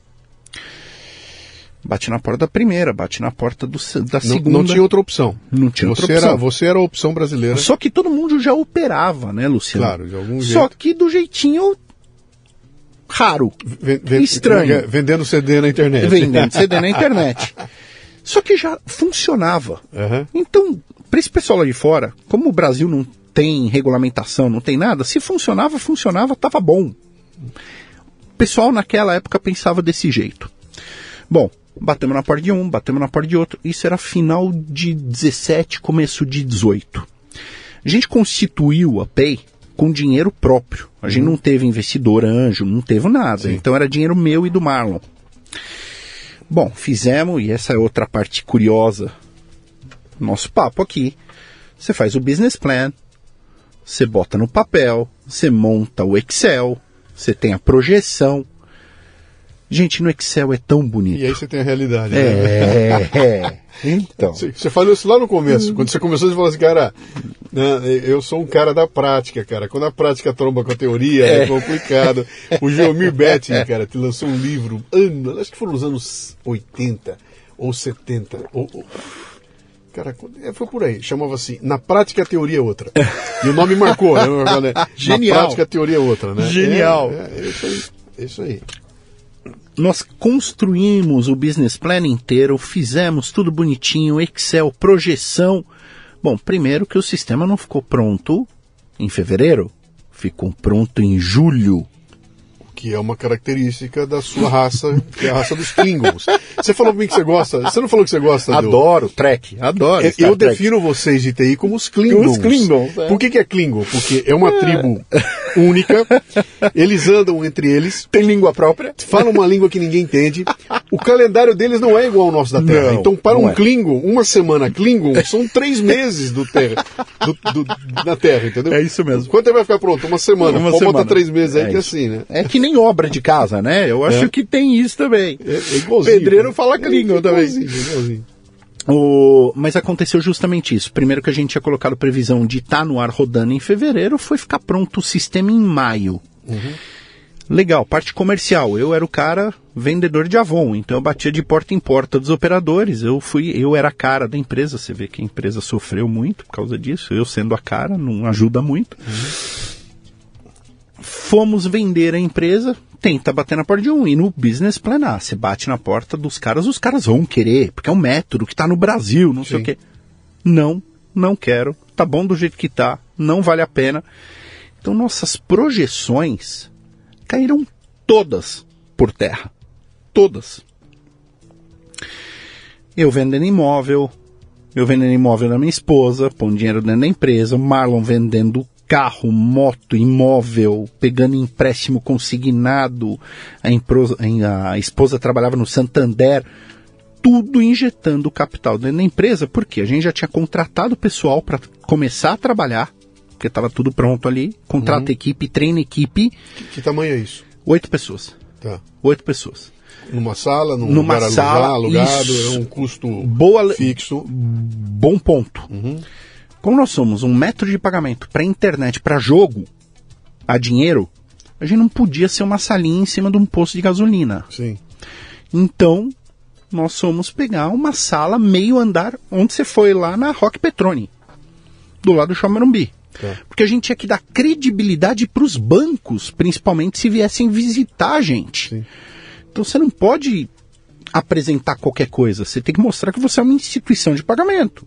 Bate na porta da primeira, bate na porta do, da Não, segunda. não tinha outra opção. Não tinha outra você opção. Era, você era a opção brasileira. Só que todo mundo já operava, né, Luciano? Claro, de algum Só jeito. que do jeitinho raro. Ven- ven- Estranho. Vendendo CD na internet. vendendo CD na internet. Só que já funcionava. Aham. Então, para esse pessoal lá de fora, como o Brasil não tem regulamentação, não tem nada, se funcionava, funcionava, tava bom. O pessoal naquela época pensava desse jeito. Bom, batemos na porta de um, batemos na porta de outro. Isso era final de 17, começo de 18. A gente constituiu a Pay com dinheiro próprio. A gente não teve investidor anjo, não teve nada. Sim. Então era dinheiro meu e do Marlon. Bom, fizemos, e essa é outra parte curiosa nosso papo aqui. Você faz o business plan, você bota no papel, você monta o Excel, você tem a projeção. Gente, no Excel é tão bonito. E aí você tem a realidade. né? É, é. Então. Você falou isso lá no começo. Quando você começou, você falou assim, cara, né, eu sou um cara da prática, cara. Quando a prática tromba com a teoria, é, complicado. O Geomir Betting, cara, te lançou um livro, ano, acho que foram nos anos 80 ou 70. Ou, ou- cara, é, foi por aí. Chamava assim, na prática a teoria é outra. E o nome marcou, né? Genial. Na prática a teoria é outra, né? Genial. É, é, é isso aí. É isso aí. Nós construímos o business plan inteiro, fizemos tudo bonitinho, Excel, projeção. Bom, primeiro que o sistema não ficou pronto em fevereiro, ficou pronto em julho. Que é uma característica da sua raça, que é a raça dos Klingons. Você falou pra mim que você gosta, você não falou que você gosta do... Adoro Trek, adoro. É, Star Eu Trek. defino vocês de TI como os Klingons. Os Klingons, é. Por que, que é Klingon? Porque é uma tribo única, eles andam entre eles, Tem língua própria? falam uma língua que ninguém entende. O calendário deles não é igual ao nosso da Terra. Não, então, para um é. Klingon, uma semana Klingon são três meses do terra, do, do- na Terra, entendeu? É isso mesmo. Quanto tempo vai ficar pronto? Uma semana. Uma Pode botar semana. três meses aí É que é isso. assim, né? É que nem obra de casa, né? Eu acho É. que tem isso também. É, é. Pedreiro cara. fala é também. igualzinho, igualzinho. O, mas aconteceu justamente isso. Primeiro que a gente tinha colocado previsão de estar tá no ar rodando em fevereiro, foi ficar pronto o sistema em maio. Uhum. Legal, parte comercial. Eu era o cara vendedor de Avon, então eu batia de porta em porta dos operadores. Eu fui, eu era a cara da empresa. Você vê que a empresa sofreu muito por causa disso. Eu sendo a cara não ajuda muito. Uhum. Fomos vender a empresa, tenta bater na porta de um. E no business plan, ah, você bate na porta dos caras, os caras vão querer, porque é um método que está no Brasil, não Sim. sei o quê. Não, não quero. Tá bom do jeito que tá, não vale a pena. Então nossas projeções caíram todas por terra. Todas. Eu vendendo imóvel, eu vendendo imóvel da minha esposa, pondo dinheiro dentro da empresa, Marlon vendendo carro, moto, imóvel, pegando empréstimo consignado, a, a esposa trabalhava no Santander, tudo injetando capital dentro da empresa, porque a gente já tinha contratado o pessoal para começar a trabalhar, porque estava tudo pronto ali, contrata uhum. equipe, treina equipe. Que, que, tamanho é isso? Oito pessoas. Tá. Oito pessoas. Numa sala, num Numa lugar sala, alugado, é um custo Boa, fixo. Bom ponto. Uhum. Como nós somos um método de pagamento para internet, para jogo, a dinheiro, a gente não podia ser uma salinha em cima de um posto de gasolina. Sim. Então, nós fomos pegar uma sala meio andar onde você foi lá na Rock Petrone, do lado do Chamarumbi. É. Porque a gente tinha que dar credibilidade para os bancos, principalmente se viessem visitar a gente. Sim. Então você não pode apresentar qualquer coisa, você tem que mostrar que você é uma instituição de pagamento.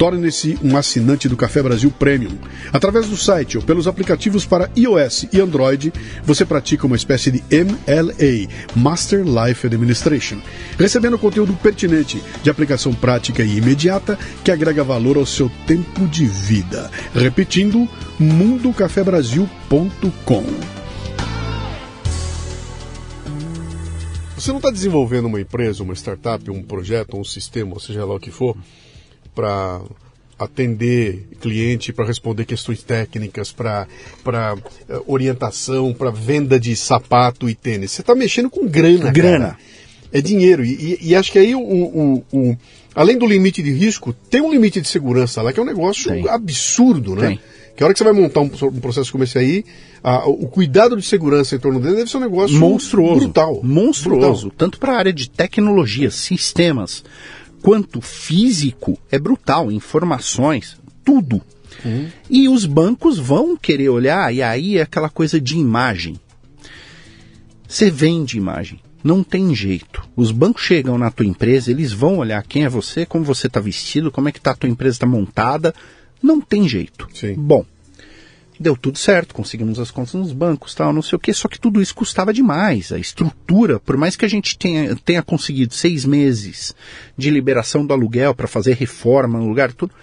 Torne-se um assinante do Café Brasil Premium. Através do site ou pelos aplicativos para iOS e Android, você pratica uma espécie de MLA, Master Life Administration, recebendo conteúdo pertinente, de aplicação prática e imediata que agrega valor ao seu tempo de vida. Repetindo, mundocafebrasil.com. Você não está desenvolvendo uma empresa, uma startup, um projeto, um sistema, seja lá o que for, para atender cliente, para responder questões técnicas, para uh, orientação, para venda de sapato e tênis. Você está mexendo com grana. Grana. Cara. É dinheiro. E, e, e, acho que aí, o, o, o, além do limite de risco, tem um limite de segurança lá, que é um negócio tem. absurdo, né? Tem. Que a hora que você vai montar um, um processo como esse aí, a, o cuidado de segurança em torno dele deve ser um negócio monstruoso. Brutal. Monstruoso. Brutal. Tanto para a área de tecnologia, sistemas quanto físico é brutal, informações, tudo. Uhum. E os bancos vão querer olhar, e aí é aquela coisa de imagem. Você vende imagem, não tem jeito. Os bancos chegam na tua empresa, eles vão olhar quem é você, como você está vestido, como é que tá a tua empresa está montada. Não tem jeito. Sim. Bom, deu tudo certo, conseguimos as contas nos bancos, tal, não sei o que, só que tudo isso custava demais. A estrutura, por mais que a gente tenha, tenha conseguido seis meses de liberação do aluguel para fazer reforma no lugar, tudo,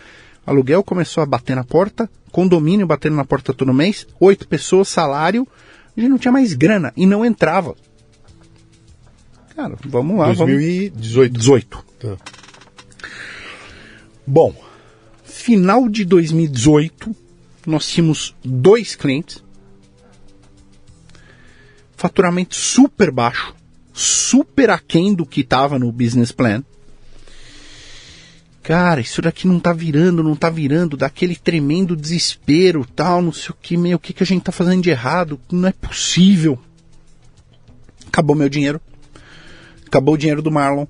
aluguel começou a bater na porta, condomínio batendo na porta todo mês, oito pessoas, salário, a gente não tinha mais grana e não entrava. Cara, vamos lá. 2018. Vamos... 18. Tá. Bom, final de 2018, nós tínhamos dois clientes, faturamento super baixo, super aquém do que estava no business plan. Cara, isso daqui não tá virando, não tá virando, daquele tremendo desespero, tal, não sei o que, meu, o que, que a gente tá fazendo de errado? Não é possível. Acabou meu dinheiro. Acabou o dinheiro do Marlon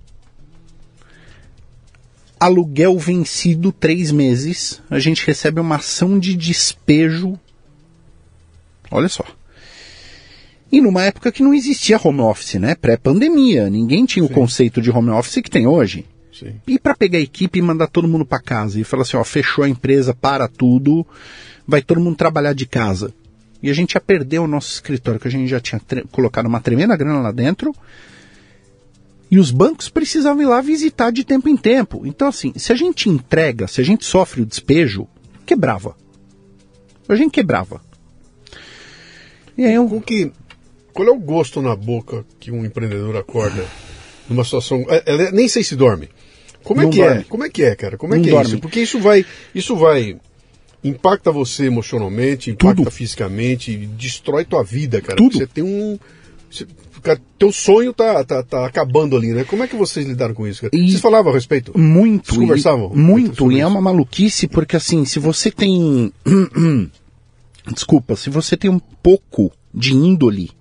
aluguel vencido três meses, a gente recebe uma ação de despejo. Olha só. E numa época que não existia home office, né? Pré-pandemia. Ninguém tinha Sim. o conceito de home office que tem hoje. Sim. E para pegar a equipe e mandar todo mundo para casa e falar assim, ó, fechou a empresa, para tudo, vai todo mundo trabalhar de casa. E a gente ia perder o nosso escritório, que a gente já tinha colocado uma tremenda grana lá dentro, e os bancos precisavam ir lá visitar de tempo em tempo. Então, assim, se a gente entrega, se a gente sofre o despejo, quebrava. A gente quebrava. E aí eu... com, que, qual é o gosto na boca que um empreendedor acorda numa situação. é, é, nem sei se dorme. Como é Não que é? dorme. Como é que é, cara? Como é Não que é dorme. isso? Porque isso vai. Isso vai. Impacta você emocionalmente, impacta Tudo. fisicamente, destrói tua vida, cara. Tudo. Você tem um. você- cara, teu sonho tá, tá, tá acabando ali, né? Como é que vocês lidaram com isso, cara? E- Vocês falavam a respeito? Muito. Vocês conversavam e- Muito. E é uma maluquice, porque assim, se você tem. Desculpa, se você tem um pouco de índole.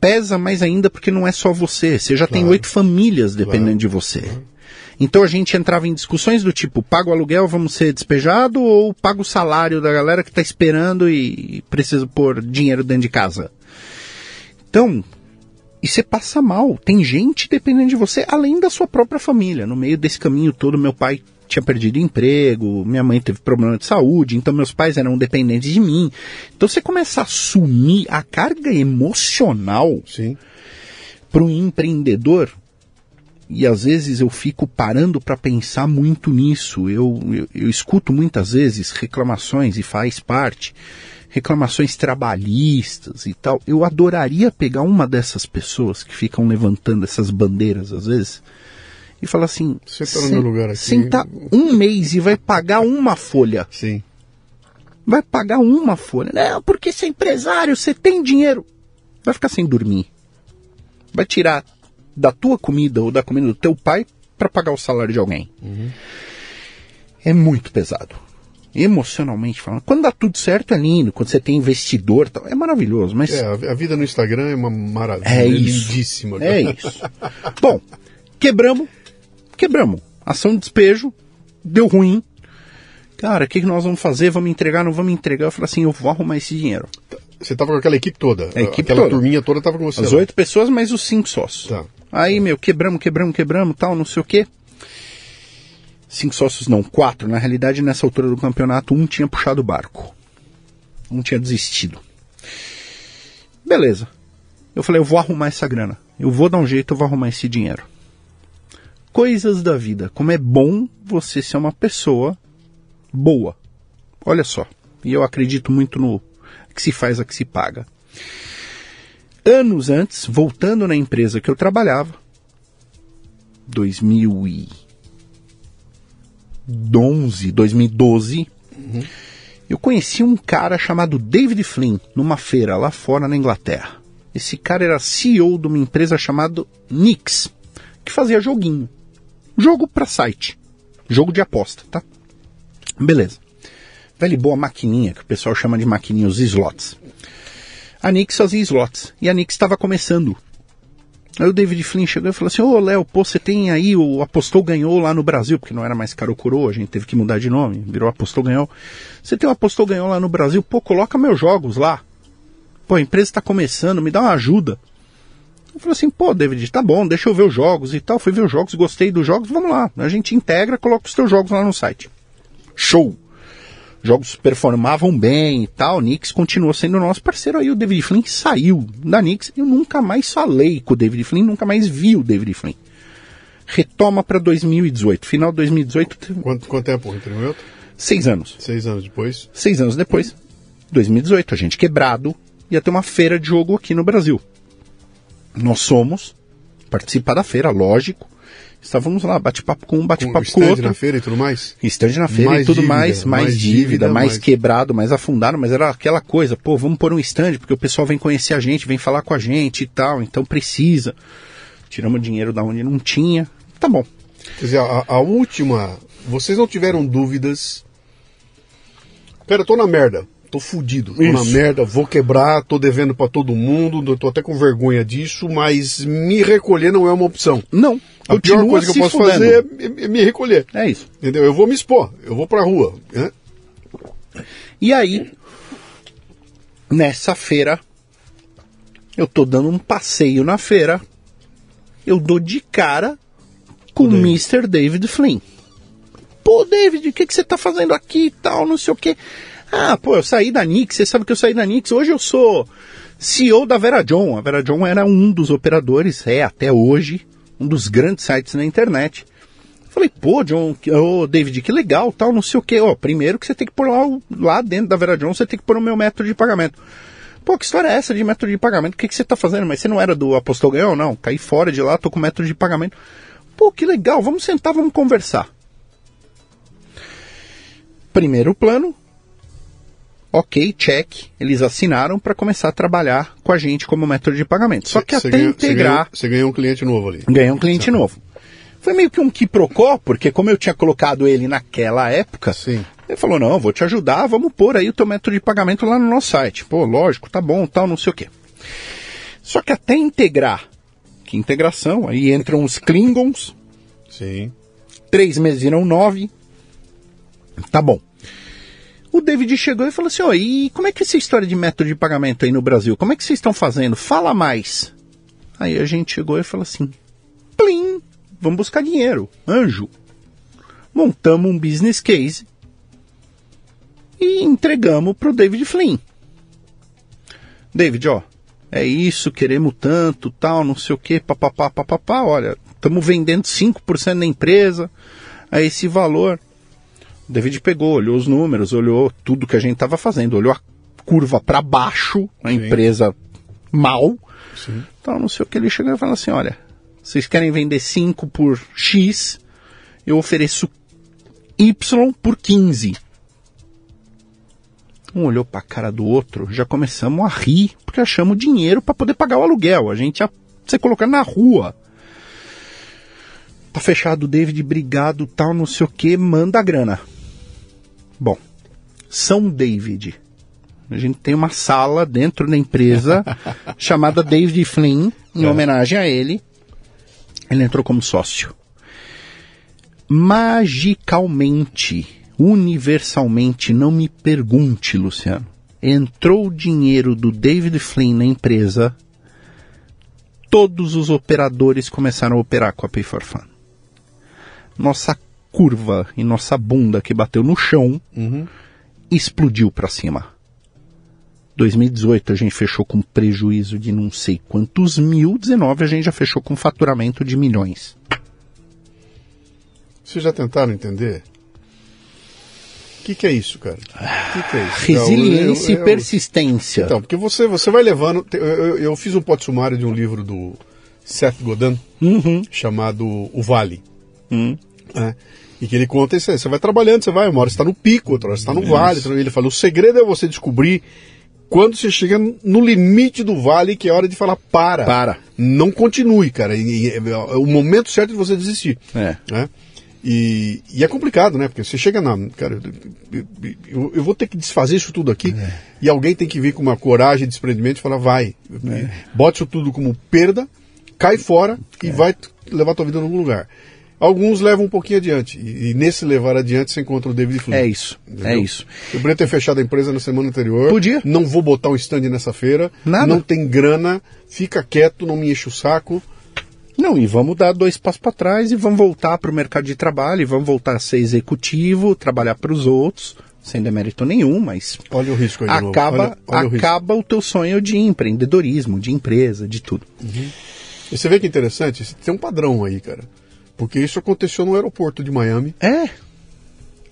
Pesa mais ainda porque não é só você. Você já tem Claro. oito famílias dependendo Claro. de você. Então a gente entrava em discussões do tipo, paga o aluguel, vamos ser despejado, ou paga o salário da galera que está esperando e precisa pôr dinheiro dentro de casa. Então, e você passa mal. Tem gente dependendo de você, além da sua própria família. No meio desse caminho todo, meu pai tinha perdido emprego, minha mãe teve problema de saúde, então meus pais eram dependentes de mim. Então você começa a assumir a carga emocional para um empreendedor. E às vezes eu fico parando para pensar muito nisso. Eu, eu, eu escuto muitas vezes reclamações e faz parte, reclamações trabalhistas e tal. Eu adoraria pegar uma dessas pessoas que ficam levantando essas bandeiras às vezes e falar assim: Senta no meu lugar aqui. Senta um mês e vai pagar uma folha. Sim. Vai pagar uma folha. Não, porque você é empresário, você tem dinheiro. Vai ficar sem dormir. Vai tirar da tua comida ou da comida do teu pai para pagar o salário de alguém. É muito pesado. Emocionalmente falando. Quando dá tudo certo é lindo. Quando você tem investidor, é maravilhoso. Mas É, a vida no Instagram é uma maravilha. É isso. lindíssima. É isso. Bom, quebramos, quebramos. Ação de despejo, deu ruim. Cara, o que, que nós vamos fazer? Vamos entregar? Não vamos entregar? Eu falei assim, eu vou arrumar esse dinheiro. Você tava com aquela equipe toda. A equipe aquela toda. turminha toda tava com você. As oito pessoas, mais os cinco sócios. Tá. Aí, meu, quebramos, quebramos, quebramos, tal, não sei o quê. Cinco sócios não, quatro. Na realidade, nessa altura do campeonato, um tinha puxado o barco. Um tinha desistido. Beleza. Eu falei, eu vou arrumar essa grana. Eu vou dar um jeito, eu vou arrumar esse dinheiro. Coisas da vida. Como é bom você ser uma pessoa boa. Olha só. E eu acredito muito no que se faz a que se paga anos antes, voltando na empresa que eu trabalhava, 2011, 2012, eu conheci um cara chamado David Flynn numa feira lá fora na Inglaterra. Esse cara era CEO de uma empresa chamada Nix, que fazia joguinho. Jogo para site. Jogo de aposta, tá? Beleza. Velha e boa maquininha, que o pessoal chama de maquininha, os slots. A Nix fazia slots. E a Nix estava começando. Aí o David Flynn chegou e falou assim: Ô Léo, pô, você tem aí o Apostou Ganhou lá no Brasil, porque não era mais Caro Coroa, a gente teve que mudar de nome, virou Apostou Ganhou. Você tem o Apostou Ganhou lá no Brasil, pô, coloca meus jogos lá. Pô, a empresa está começando, me dá uma ajuda. Eu falei assim: pô, David, tá bom, deixa eu ver os jogos e tal. Fui ver os jogos, gostei dos jogos, vamos lá. A gente integra, coloca os teus jogos lá no site. Show! Jogos performavam bem e tal. O Knicks continuou sendo nosso parceiro. Aí o David Flynn saiu da Knicks. Eu nunca mais falei com o David Flynn, nunca mais vi o David Flynn. Retoma para 2018. Final de 2018, Quanto, quanto tempo entre um e outro? seis anos. Seis anos depois. Seis anos depois, 2018, a gente quebrado, ia ter uma feira de jogo aqui no Brasil. Nós somos participar da feira, lógico. Estávamos lá, bate-papo com um, Com bate-papo com stand outro. na feira e tudo mais. Estande na feira Mais e tudo dívida, mais, mais, mais dívida, dívida, mais, mais- quebrado, mais afundado, mas era aquela coisa, pô, vamos pôr um stand, porque o pessoal vem conhecer a gente, vem falar com a gente e tal, então precisa. Tiramos dinheiro da onde não tinha. Tá bom. Quer dizer, a, a última. Vocês não tiveram dúvidas. Cara, eu tô na merda. Tô fudido. Tô na merda, vou quebrar, tô devendo pra todo mundo, tô até com vergonha disso, mas me recolher não é uma opção. Não. A pior coisa que eu posso fudendo. fazer é, é me recolher. É isso. Entendeu? Eu vou me expor, eu vou pra rua. né? E aí, nessa feira, eu tô dando um passeio na feira, eu dou de cara com o David. Mr. David Flynn. Pô, David, o que, que você tá fazendo aqui e tal, não sei o quê. Ah, pô, eu saí da Nix, você sabe que eu saí da Nix, hoje eu sou CEO da Vera John. A Vera John era um dos operadores, é até hoje, um dos grandes sites na internet. Falei, pô, John, ô, David, que legal, tal, não sei o quê. Ó, primeiro que você tem que pôr lá, lá dentro da Vera John, você tem que pôr o meu método de pagamento. Pô, que história é essa de método de pagamento? O que, que você tá fazendo? Mas você não era do Apostol Ganhão? Não, caí fora de lá, tô com método de pagamento. Pô, que legal, vamos sentar, vamos conversar. Primeiro plano, ok, check, eles assinaram para começar a trabalhar com a gente como método de pagamento. Só que Você até ganhou- integrar, ganhou- Você ganhou um cliente novo ali. ganhar um cliente novo. Foi meio que um quiprocó, porque como eu tinha colocado ele naquela época, Sim. ele falou, não, vou te ajudar, vamos pôr aí o teu método de pagamento lá no nosso site. Pô, lógico, tá bom, tal, não sei o quê. Só que até integrar, que integração, aí entram os Klingons, Sim. três meses viram nove, tá bom. O David chegou e falou assim, ó, e como é que é essa história de método de pagamento aí no Brasil? Como é que vocês estão fazendo? Fala mais. Aí a gente chegou e falou assim, plim, vamos buscar dinheiro, anjo. Montamos um business case e entregamos pro David Flynn. David, ó, é isso, queremos tanto, tal, não sei o que, papapá, papapá, olha, estamos vendendo 5% da empresa a esse valor. David pegou, olhou os números, olhou tudo que a gente estava fazendo, olhou a curva para baixo, a Sim. empresa mal, Sim. então não sei o que ele chegou e falou assim, olha, vocês querem vender 5 por X, eu ofereço Y por 15. Um olhou para a cara do outro, já começamos a rir, porque achamos dinheiro para poder pagar o aluguel. A gente ia ser colocado na rua. Tá fechado, David, brigado, tal, não sei o que, manda a grana. Bom, São David. A gente tem uma sala dentro da empresa chamada David Flynn, em É. homenagem a ele. Ele entrou como sócio. Magicalmente, universalmente, não me pergunte, Luciano. Entrou o dinheiro do David Flynn na empresa, todos os operadores começaram a operar com a Pay for Fun. Nossa curva e nossa bunda que bateu no chão Uhum. explodiu para cima. 2018 a gente fechou com prejuízo de não sei quantos mil, 19 a gente já fechou com faturamento de milhões. Vocês já tentaram entender? O que, que é isso, cara? Que, que é isso? Resiliência Eu- eu- e persistência. Então, porque você, você vai levando. Eu, eu- eu fiz um pote sumário de um livro do Seth Godin Uhum. chamado O Vale. Hum. né? E que ele conta isso aí. Você vai trabalhando, você vai, uma hora você está no pico, outra hora você está no vale. outra hora Ele fala: o segredo é você descobrir quando você chega no limite do vale, que é hora de falar para. Para. Não continue, cara. E- e- é o momento certo de você desistir. É. né? E, e é complicado, né? Porque você chega na. Cara, eu, eu- eu vou ter que desfazer isso tudo aqui e alguém tem que vir com uma coragem de desprendimento e falar: vai, bote isso tudo como perda, cai fora e vai t- levar tua vida em algum lugar. Alguns levam um pouquinho adiante. E, e nesse levar adiante você encontra o David Flynn. É isso. É Entendeu? isso. Eu poderia ter fechado a empresa na semana anterior. Podia. Não vou botar um stand nessa feira. Nada. Não tem grana. Fica quieto, não me enche o saco. Não, e vamos dar dois passos para trás e vamos voltar para o mercado de trabalho, e vamos voltar a ser executivo, trabalhar para os outros, sem demérito nenhum, mas Olha o risco aí acaba, Olha- olha o acaba o teu sonho de empreendedorismo, de empresa, de tudo. E você vê que interessante, tem um padrão aí, cara. Porque isso aconteceu no aeroporto de Miami, É,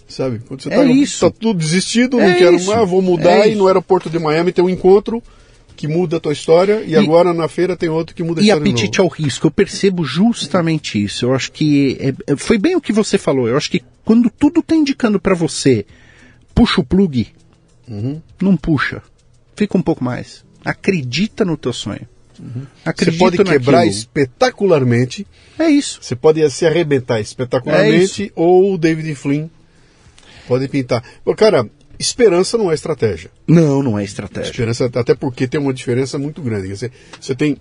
sabe? Quando você É tá, isso. tá tudo desistido, não É quero isso. mais, vou mudar, É e no aeroporto de Miami tem um encontro que muda a tua história, e, agora na feira tem outro que muda a E história de apetite ao risco, eu percebo justamente isso. Eu acho que é- é- foi bem o que você falou. Eu acho que quando tudo está indicando para você, puxa o plug, Uhum. não puxa. Fica um pouco mais. Acredita no teu sonho. Você Acredita pode quebrar naquilo. espetacularmente, É isso. você pode se arrebentar É espetacularmente, ou o David Flynn pode pintar. Pô, Cara, esperança não é estratégia. Não, não é estratégia. Esperança, até porque tem uma diferença muito grande. Dizer, você tem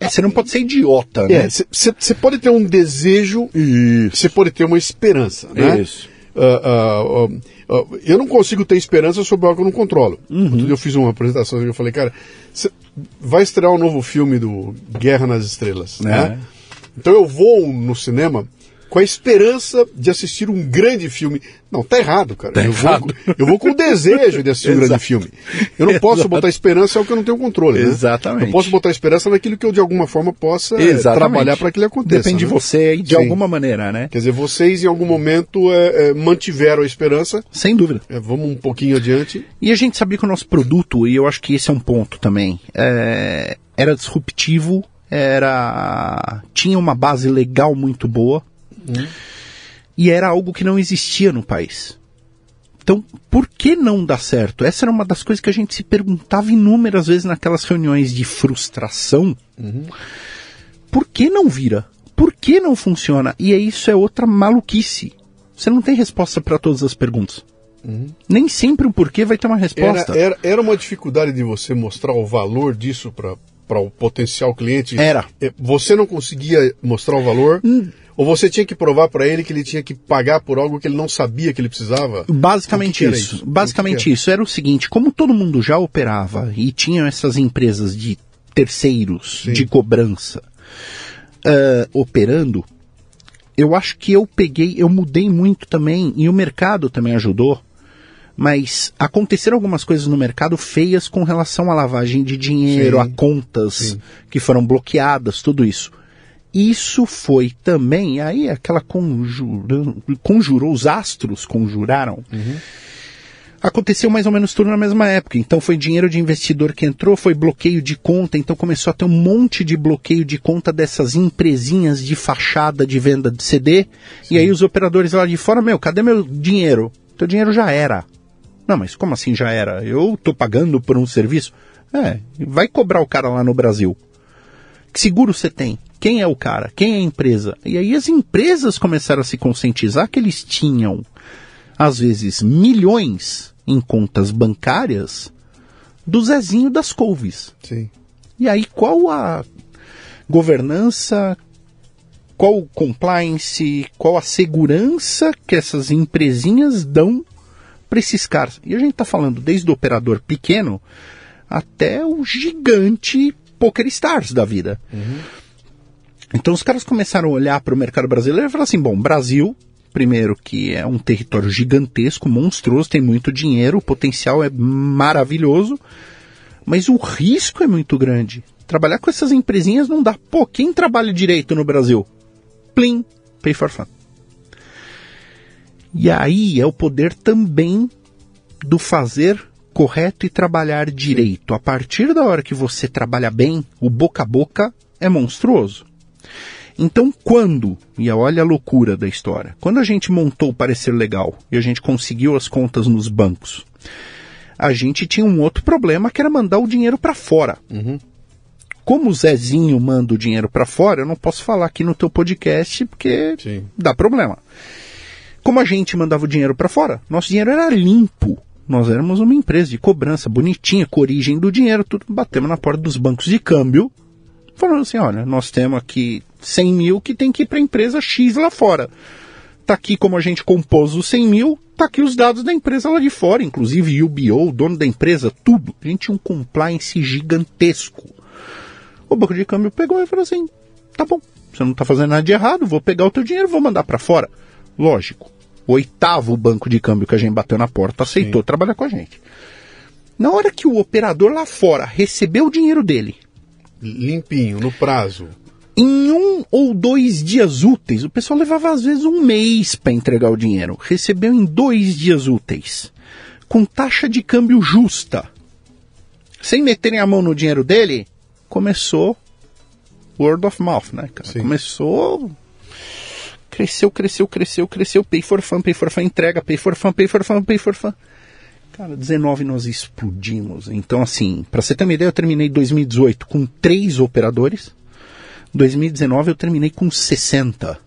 É, você não pode ser idiota, né? Você pode ter um desejo, Isso. você pode ter uma esperança, né? Isso. Ah, ah, ah, eu não consigo ter esperança sobre algo que eu não controlo. Uhum. Eu fiz uma apresentação e eu falei, cara, vai estrear um novo filme do Guerra nas Estrelas, né? É. Então eu vou no cinema com a esperança de assistir um grande filme. Não, tá errado, cara. Tá eu, errado. Vou, eu vou com o desejo de assistir um grande filme. Eu não posso botar esperança ao que eu não tenho controle. né? Exatamente. Eu posso botar esperança naquilo que eu de alguma forma possa é, Exatamente. trabalhar para que ele aconteça. Depende de né? você aí, de Sim. alguma maneira, né? Quer dizer, vocês em algum momento é, é, mantiveram a esperança. Sem dúvida. É, vamos um pouquinho adiante. E a gente sabia que o nosso produto, e eu acho que esse é um ponto também, é, era disruptivo, era tinha uma base legal muito boa e era algo que não existia no país. Então, por que não dar certo? Essa era uma das coisas que a gente se perguntava inúmeras vezes naquelas reuniões de frustração. Por que não vira? Por que não funciona? E aí isso é outra maluquice. Você não tem resposta para todas as perguntas. Nem sempre o porquê vai ter uma Era, resposta. era, era uma dificuldade de você mostrar o valor disso para o potencial cliente? Era. É, Você não conseguia mostrar o valor? Ou você tinha que provar para ele que ele tinha que pagar por algo que ele não sabia que ele precisava? Basicamente que que isso. isso? Basicamente que isso. Era o seguinte, como todo mundo já operava e tinham essas empresas de terceiros Sim. de cobrança ah, operando, eu acho que eu peguei, eu mudei muito também e o mercado também ajudou. Mas aconteceram algumas coisas no mercado feias com relação à lavagem de dinheiro, Sim. a contas Sim. que foram bloqueadas, tudo isso. Isso foi também, aí aquela conjurou, conjurou, os astros conjuraram. Aconteceu mais ou menos tudo na mesma época. Então foi dinheiro de investidor que entrou, foi bloqueio de conta, então começou a ter um monte de bloqueio de conta dessas empresinhas de fachada de venda de CD. E aí os operadores lá de fora, meu, cadê meu dinheiro? Teu dinheiro já era. Não, mas como assim já era? Eu tô pagando por um serviço? É, vai cobrar o cara lá no Brasil. Que seguro você tem? Quem é o cara? Quem é a empresa? E aí as empresas começaram a se conscientizar que eles tinham, às vezes, milhões em contas bancárias do Zezinho das couves. Sim. E aí qual a governança, qual o compliance, qual a segurança que essas empresinhas dão para esses caras? E a gente está falando desde o operador pequeno até o gigante Poker Stars da vida. Então os caras começaram a olhar para o mercado brasileiro e falaram assim: bom, Brasil, primeiro que é um território gigantesco, monstruoso, tem muito dinheiro, o potencial é maravilhoso, mas o risco é muito grande. Trabalhar com essas empresinhas não dá. Pô, quem trabalha direito no Brasil? Plim, pay for fun. E aí é o poder também do fazer correto e trabalhar direito. A partir da hora que você trabalha bem, o boca a boca é monstruoso. Então, quando, e olha a loucura da história, quando a gente montou o parecer legal e a gente conseguiu as contas nos bancos, a gente tinha um outro problema que era mandar o dinheiro para fora. Como o Zezinho manda o dinheiro para fora, eu não posso falar aqui no teu podcast porque Sim. dá problema. Como a gente mandava o dinheiro para fora, nosso dinheiro era limpo. Nós éramos uma empresa de cobrança bonitinha, com origem do dinheiro, tudo. Batemos na porta dos bancos de câmbio, falando assim: olha, nós temos aqui 100 mil que tem que ir para a empresa X lá fora. Tá aqui como a gente compôs os 100 mil, tá aqui os dados da empresa lá de fora, inclusive UBO, o dono da empresa, tudo. A gente tinha um compliance gigantesco. O banco de câmbio pegou e falou assim: tá bom, você não tá fazendo nada de errado, vou pegar o teu dinheiro, vou mandar para fora. Lógico, o oitavo banco de câmbio que a gente bateu na porta aceitou trabalhar com a gente. Na hora que o operador lá fora recebeu o dinheiro dele, Limpinho, no prazo. em um ou dois dias úteis, o pessoal levava às vezes um mês para entregar o dinheiro. Recebeu em dois dias úteis, com taxa de câmbio justa. Sem meterem a mão no dinheiro dele, começou word of mouth, né, cara? Sim. Começou. Cresceu, cresceu, cresceu, cresceu. Pay for fun, pay for fun, entrega, pay for fun, pay for fun, pay for fun. Cara, 19 nós explodimos. Então, assim, pra você ter uma ideia, eu terminei 2018 com três operadores. 2019 eu terminei com 60.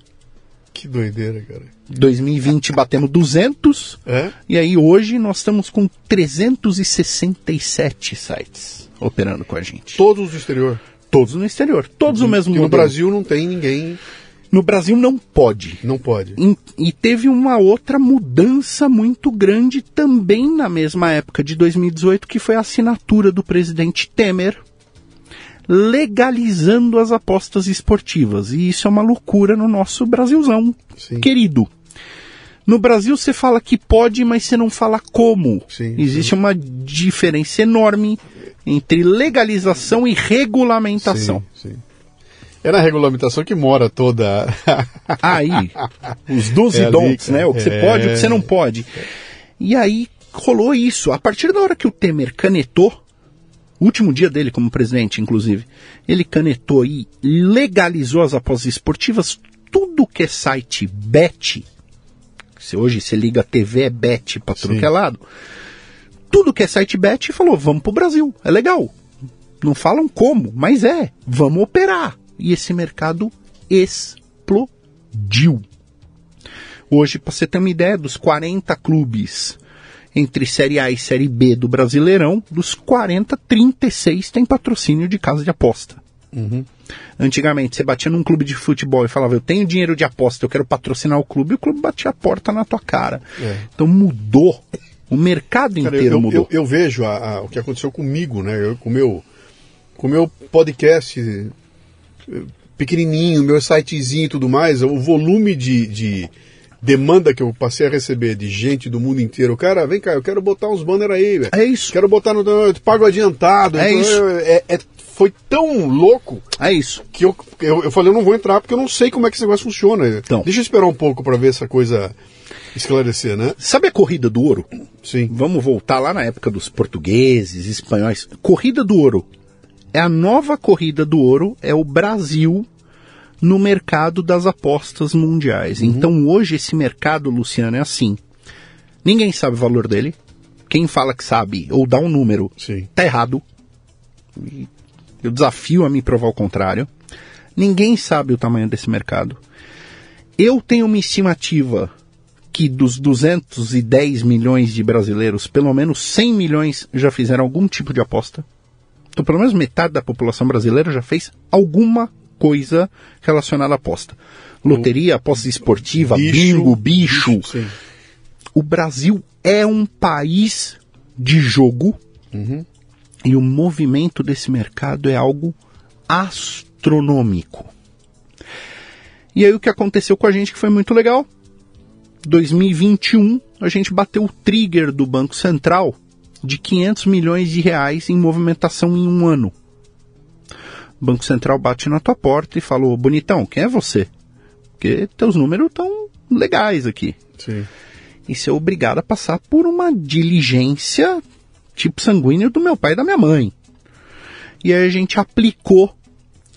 Que doideira, cara. 2020 batemos 200. É? E aí hoje nós estamos com 367 sites operando com a gente. Todos do exterior. Todos no exterior. Todos o mesmo E no. Brasil não tem ninguém. No Brasil não pode. Não pode. E teve uma outra mudança muito grande também na mesma época de 2018, que foi a assinatura do presidente Temer legalizando as apostas esportivas. E isso é uma loucura no nosso Brasilzão Sim. querido. No Brasil você fala que pode, mas você não fala como. Sim, Existe uma diferença enorme entre legalização e regulamentação. Sim, sim. É na regulamentação que mora toda. Aí, os do's É e don'ts, né? O que você É. pode e o que você não pode. E aí rolou isso. A partir da hora que o Temer canetou, último dia dele como presidente, inclusive, ele canetou e legalizou as apostas esportivas, tudo que é site bet, se hoje você liga a TV é bet pra tudo Sim. que é lado, tudo que é site bet falou, vamos pro Brasil, é legal. Não falam como, mas é, vamos operar. E esse mercado explodiu. Hoje, para você ter uma ideia, dos 40 clubes entre Série A e Série B do Brasileirão, dos 40, 36 tem patrocínio de casa de aposta. Antigamente, você batia num clube de futebol e falava, eu tenho dinheiro de aposta, eu quero patrocinar o clube, e o clube batia a porta na tua cara. É. Então mudou. O mercado Cara, inteiro eu, mudou. eu, eu vejo a- a- o que aconteceu comigo, né? Eu, com o meu, com o meu podcast pequenininho, meu sitezinho e tudo mais, o volume de, de demanda que eu passei a receber de gente do mundo inteiro. Cara, vem cá, eu quero botar uns banners aí, velho. É isso. Quero botar no. Eu pago adiantado. É Então, isso. eu- é- é- foi tão louco É isso. que eu, eu, eu falei, eu não vou entrar porque eu não sei como é que esse negócio funciona. Então. Deixa eu esperar um pouco para ver essa coisa esclarecer, né? Sabe a corrida do ouro? Sim. Vamos voltar lá na época dos portugueses, espanhóis. Corrida do ouro. É a nova corrida do ouro, é o Brasil no mercado das apostas mundiais. Então hoje esse mercado, Luciano, é assim. Ninguém sabe o valor dele. Quem fala que sabe ou dá um número, Sim. tá errado. Eu desafio a me provar o contrário. Ninguém sabe o tamanho desse mercado. Eu tenho uma estimativa que dos 210 milhões de brasileiros, pelo menos 100 milhões já fizeram algum tipo de aposta. Pelo menos metade da população brasileira já fez alguma coisa relacionada à aposta. Loteria, aposta esportiva, bingo, bicho. Sim. O Brasil é um país de jogo e o movimento desse mercado é algo astronômico. E aí o que aconteceu com a gente que foi muito legal? 2021 a gente bateu o trigger do Banco Central de 500 milhões de reais em movimentação em um ano. O Banco Central bate na tua porta e falou: bonitão, quem é você? Porque teus números estão legais aqui Sim. e ser obrigado a passar por uma diligência tipo sanguíneo do meu pai e da minha mãe. E aí a gente aplicou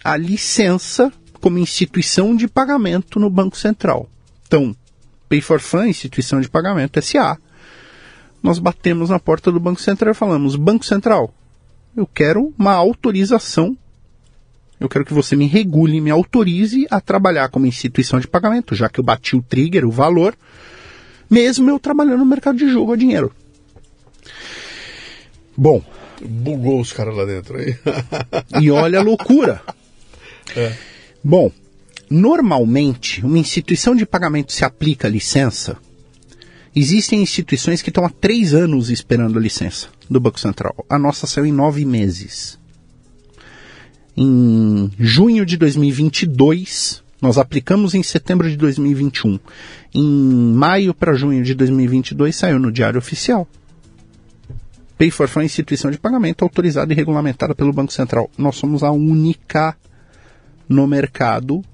a licença como instituição de pagamento no Banco Central. Então, Pay for Fun, instituição de pagamento SA. Nós batemos na porta do Banco Central e falamos: Banco Central, eu quero uma autorização. Eu quero que você me regule, me autorize a trabalhar como instituição de pagamento, já que eu bati o trigger, o valor, mesmo eu trabalhando no mercado de jogo a dinheiro. Bom, Bugou os caras lá dentro aí. e olha a loucura. É. Bom, normalmente, uma instituição de pagamento se aplica a licença. Existem instituições que estão há três anos esperando a licença do Banco Central. A nossa saiu em nove meses. Em junho de 2022, nós aplicamos em setembro de 2021. Em maio para junho de 2022, saiu no Diário Oficial. Pay for Fun é instituição de pagamento autorizada e regulamentada pelo Banco Central. Nós somos a única no mercado,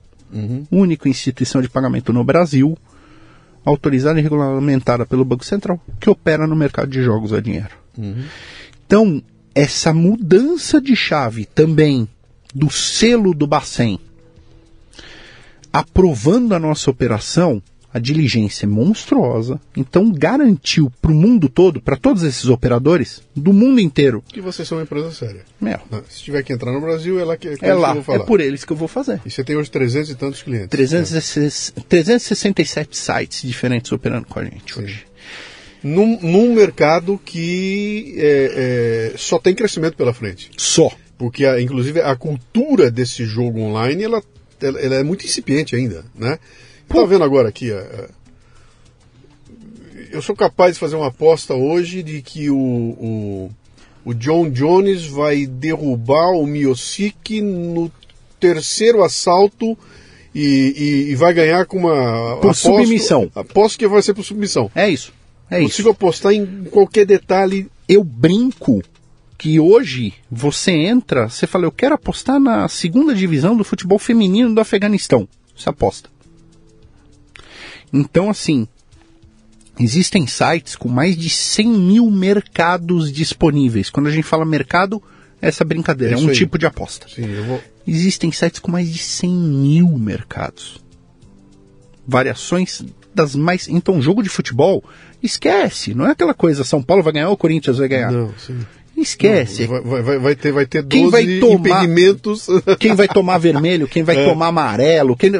única instituição de pagamento no Brasil, autorizada e regulamentada pelo Banco Central, que opera no mercado de jogos a dinheiro. Então, essa mudança de chave também do selo do Bacen, aprovando a nossa operação, a diligência é monstruosa, então garantiu para o mundo todo, para todos esses operadores, do mundo inteiro, que vocês são uma empresa séria. Ah, Se tiver que entrar no Brasil, é lá que, que é eu lá, vou é falar. por eles que eu vou fazer. E você tem hoje 300 e tantos clientes. 360 367 sites diferentes operando com a gente hoje. Num, num mercado que é, é, só tem crescimento pela frente. Só. Porque, a- inclusive, a cultura desse jogo online, ela, ela, ela é muito incipiente ainda, né? Tá vendo agora aqui, a- a- eu sou capaz de fazer uma aposta hoje de que o, o, o John Jones vai derrubar o Miocic no terceiro assalto e, e, e vai ganhar com uma. Por submissão. Aposto que vai ser por submissão. É isso. É Consigo isso. apostar em qualquer detalhe. Eu brinco que hoje você entra, você fala, eu quero apostar na segunda divisão do futebol feminino do Afeganistão. Você aposta. Então, assim, existem sites com mais de 100 mil mercados disponíveis. Quando a gente fala mercado, é essa brincadeira, É é, um aí. tipo de aposta. Sim, eu vou. Existem sites com mais de 100 mil mercados. Variações das mais. Então, jogo de futebol, esquece. Não é aquela coisa, São Paulo vai ganhar ou Corinthians vai ganhar. Não, sim. Esquece. Vai, vai- vai- vai ter, vai ter 12 Quem vai tomar- impedimentos. Quem vai tomar vermelho, quem vai É. tomar amarelo. Quem...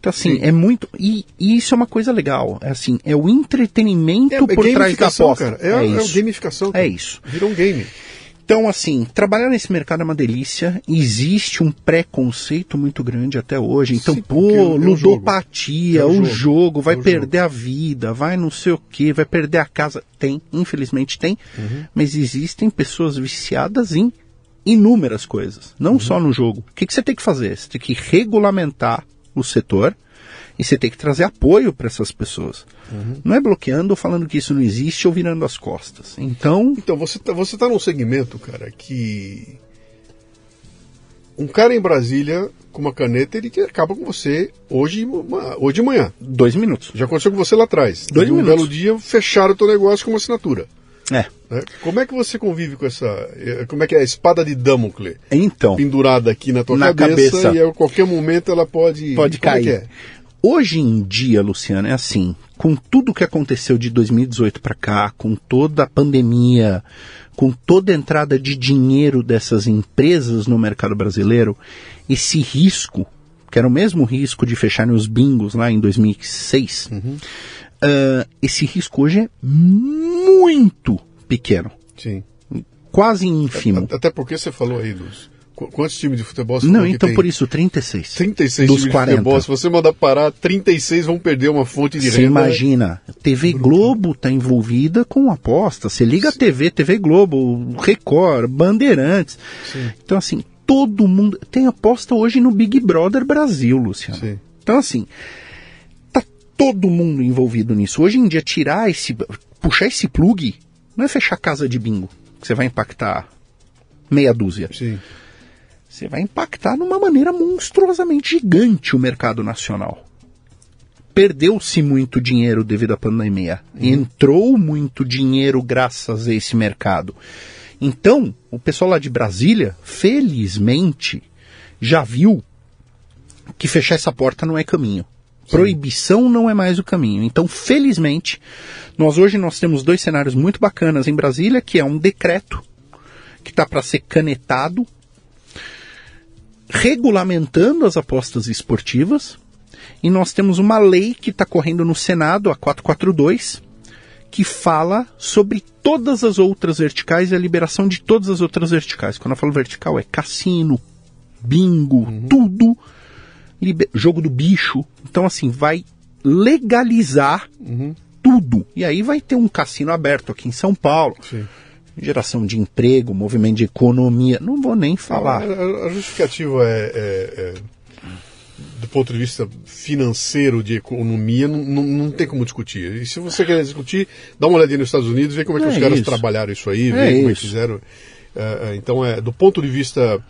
Então, assim, é muito. E, e isso é uma coisa legal. É assim, é o entretenimento É, é por trás da aposta. cara. É, é, isso. gamificação. cara. É isso. Virou um game. Então, assim, trabalhar nesse mercado é uma delícia. Existe um preconceito muito grande até hoje. Então, Sim, é pô, o- é o ludopatia, jogo. É o jogo. jogo, vai É o perder a vida, vai não sei o quê, vai perder a casa. Tem, infelizmente tem. Uhum. Mas existem pessoas viciadas em inúmeras coisas. Não Uhum. só no jogo. O que, que você tem que fazer? Você tem que regulamentar o setor e você tem que trazer apoio para essas pessoas. Uhum. Não é bloqueando ou falando que isso não existe ou virando as costas. Então, Então, você tá, você tá num segmento, cara, que. Um cara em Brasília com uma caneta, ele acaba com você hoje, hoje de manhã. dois minutos. Já aconteceu com você lá atrás. Dois um minutos. belo dia, fecharam o teu negócio com uma assinatura. É. né? Como é que você convive com essa. eh, Como é que é a espada de Damocles? Então, Pendurada aqui na tua Na cabeça, cabeça. e a qualquer momento ela pode. pode Como é cair. é? Hoje em dia, Luciano, é assim, com tudo que aconteceu de 2018 para cá, com toda a pandemia, com toda a entrada de dinheiro dessas empresas no mercado brasileiro, esse risco, que era o mesmo risco de fecharem os bingos lá em 2006, ah, esse risco hoje é muito pequeno, Sim. quase ínfimo. Até porque você falou aí dos. qu- Quantos times de futebol você Não, então por isso, 36. 36 dos times de 40. futebol. Se você mandar parar, 36 vão perder uma fonte de Você renda. né? imagina, TV Globo está envolvida com aposta. Você liga a TV, TV Globo, Record, Bandeirantes. Então, assim, todo mundo. Tem aposta hoje no Big Brother Brasil, Luciano. Sim. Então, assim, todo mundo envolvido nisso. Hoje em dia, tirar esse. puxar esse plug não é fechar casa de bingo, que você vai impactar meia dúzia. Sim. Você vai impactar de uma maneira monstruosamente gigante o mercado nacional. Perdeu-se muito dinheiro devido à pandemia. Entrou muito dinheiro graças a esse mercado. Então, o pessoal lá de Brasília, felizmente, já viu que fechar essa porta não é caminho. Proibição não é mais o caminho. Então, felizmente, nós hoje nós temos dois cenários muito bacanas em Brasília, que é um decreto que está para ser canetado regulamentando as apostas esportivas e nós temos uma lei que está correndo no Senado, a 442, que fala sobre todas as outras verticais e a liberação de todas as outras verticais. Quando eu falo vertical, é cassino, bingo, tudo, liber- jogo do bicho. Então, assim, vai legalizar tudo. E aí vai ter um cassino aberto aqui em São Paulo. Sim. Geração de emprego, movimento de economia. Não vou nem falar. a- a justificativa é, é- é, do ponto de vista financeiro, de economia, não, não, não tem como discutir. E se você quer discutir, dá uma olhadinha nos Estados Unidos, vê como é que É os caras isso. trabalharam isso aí, vê É como é que fizeram. É, é, então, é, do ponto de vista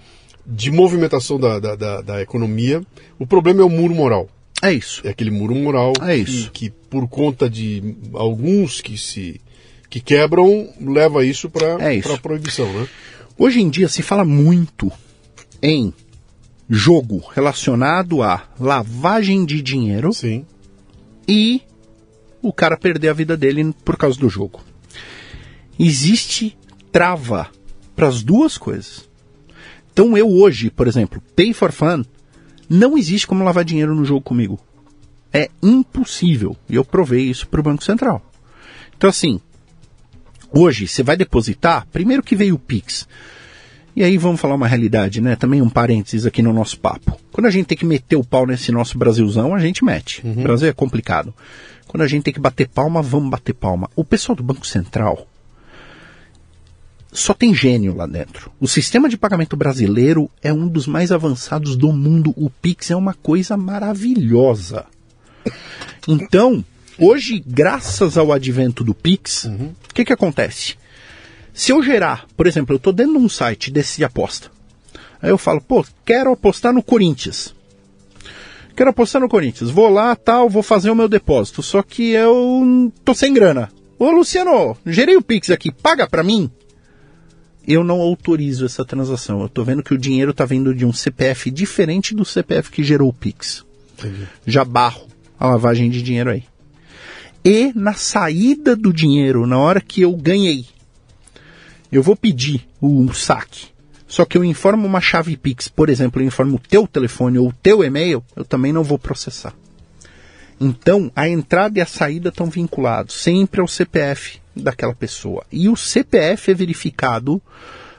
de movimentação da, da, da- da economia, o problema é o muro moral. É isso. É aquele muro moral É que, isso. que, por conta de alguns que se que quebram, leva isso para É a proibição, né? Hoje em dia se fala muito em jogo relacionado a lavagem de dinheiro Sim. e o cara perder a vida dele por causa do jogo. Existe trava para as duas coisas. Então eu hoje, por exemplo, pay for fun, não existe como lavar dinheiro no jogo comigo. É impossível. E eu provei isso para o Banco Central. Então assim, hoje você vai depositar, primeiro que veio o Pix. E aí vamos falar uma realidade, né? Também um parênteses aqui no nosso papo. Quando a gente tem que meter o pau nesse nosso Brasilzão, a gente mete. O Brasil é complicado. Quando a gente tem que bater palma, vamos bater palma. O pessoal do Banco Central, só tem gênio lá dentro. O sistema de pagamento brasileiro é um dos mais avançados do mundo. O Pix é uma coisa maravilhosa. Então, hoje, graças ao advento do Pix, o que, que acontece? Se eu gerar, por exemplo, eu estou dentro de um site desse de aposta. Aí eu falo, pô, quero apostar no Corinthians. Quero apostar no Corinthians. Vou lá, tal, vou fazer o meu depósito. Só que eu tô sem grana. Ô, Luciano, gerei o Pix aqui, paga pra mim? Eu não autorizo essa transação. Eu tô vendo que o dinheiro tá vindo de um CPF diferente do CPF que gerou o Pix. Entendi. Já barro a lavagem de dinheiro aí. E na saída do dinheiro, na hora que eu ganhei, eu vou pedir o saque. Só que eu informo uma chave Pix, por exemplo, eu informo o teu telefone ou o teu e-mail, eu também não vou processar. Então, a entrada e a saída estão vinculados sempre ao CPF daquela pessoa. E o CPF é verificado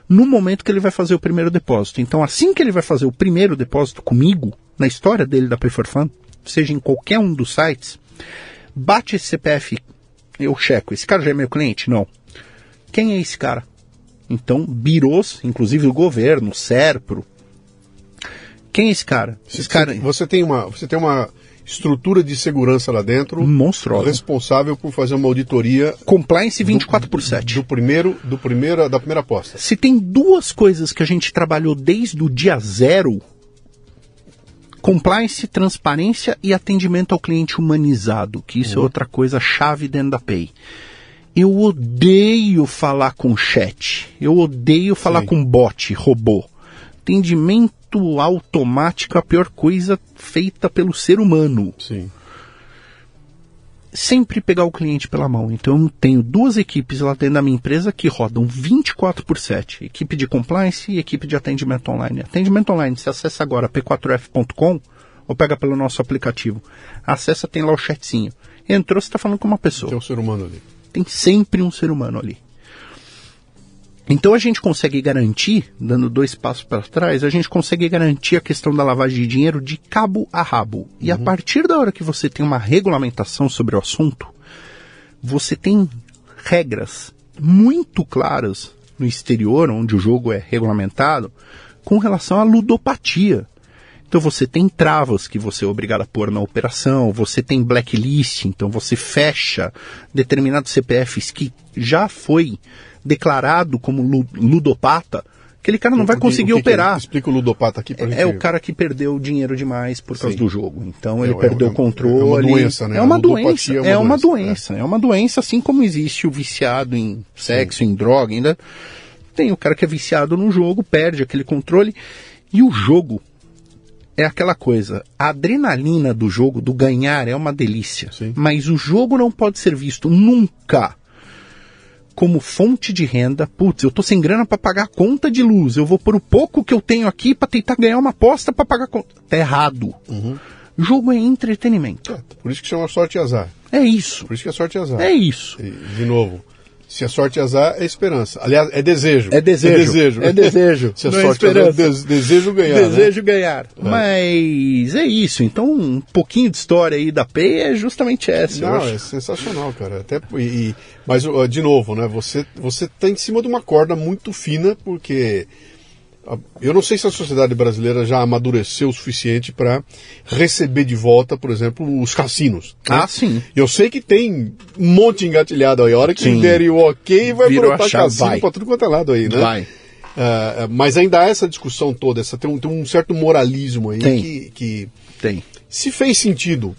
no momento que ele vai fazer o primeiro depósito. Então, assim que ele vai fazer o primeiro depósito comigo, na história dele da Pay for Fun, seja em qualquer um dos sites, bate esse CPF, eu checo. Esse cara já é meu cliente? Não. Quem é esse cara? Então, birôs, inclusive o governo, o SERPRO. Quem é esse cara? Esse cara Você tem uma, você tem uma estrutura de segurança lá dentro monstruosa. responsável por fazer uma auditoria Compliance 24 por 7. do primeiro, do primeiro, da primeira aposta. Se tem duas coisas que a gente trabalhou desde o dia zero, compliance, transparência e atendimento ao cliente humanizado, que isso é outra coisa chave dentro da Pay. Eu odeio falar com chat. Eu odeio falar Sim. com bot, robô. Atendimento automático é a pior coisa feita pelo ser humano Sim. sempre pegar o cliente pela mão. Então eu tenho duas equipes lá dentro da minha empresa que rodam 24 por 7. Equipe de compliance e equipe de atendimento online. Atendimento online, você acessa agora p4f.com ou pega pelo nosso aplicativo. Acessa, tem lá o chatzinho. Entrou, você está falando com uma pessoa. Tem um ser humano ali. Tem sempre um ser humano ali. Então a gente consegue garantir, dando dois passos para trás, a gente consegue garantir a questão da lavagem de dinheiro de cabo a rabo. E a partir da hora que você tem uma regulamentação sobre o assunto, você tem regras muito claras no exterior, onde o jogo é regulamentado, com relação à ludopatia. Então você tem travas que você é obrigado a pôr na operação, você tem blacklist, então você fecha determinados CPFs que já foi declarado como lu- ludopata, aquele cara não vai O que- conseguir o que que é? operar. Explica o ludopata aqui pra gente. É o cara que perdeu dinheiro demais por causa Sim. do jogo. Então É, ele é, perdeu é, o controle. é uma doença, né? É uma doença. é uma É uma doença, doença. É uma doença, assim como existe o viciado em sexo, em droga, ainda tem o cara que é viciado no jogo, perde aquele controle. E o jogo é aquela coisa. A adrenalina do jogo, do ganhar, é uma delícia. Sim. Mas o jogo não pode ser visto nunca como fonte de renda. Putz, eu tô sem grana para pagar a conta de luz. Eu vou pôr o pouco que eu tenho aqui para tentar ganhar uma aposta para pagar a conta. Tá errado. O jogo é entretenimento. É, por isso que chama sorte e azar. É isso. Por isso que é sorte e azar. É isso. E, de novo, se é sorte e azar, é esperança. Aliás, é desejo. É desejo. É desejo. É desejo. se é Não é sorte azar, é esperança. des- desejo ganhar. né? Desejo ganhar. Mas é isso. Então, um pouquinho de história aí da PEI é justamente essa. eu Não, acho. é sensacional, cara. Até, e, e- mas, de novo, né? Você, você tá em cima de uma corda muito fina, porque a- eu não sei se a sociedade brasileira já amadureceu o suficiente para receber de volta, por exemplo, os cassinos. né? Ah, sim. Eu sei que tem um monte engatilhado aí. A hora que Sim. derem o ok, vai Virou brotar cassino vai. pra tudo quanto é lado aí, né? Vai. Ah, mas ainda há essa discussão toda, essa, tem, um, tem um certo moralismo aí Tem. que, que Tem. se fez sentido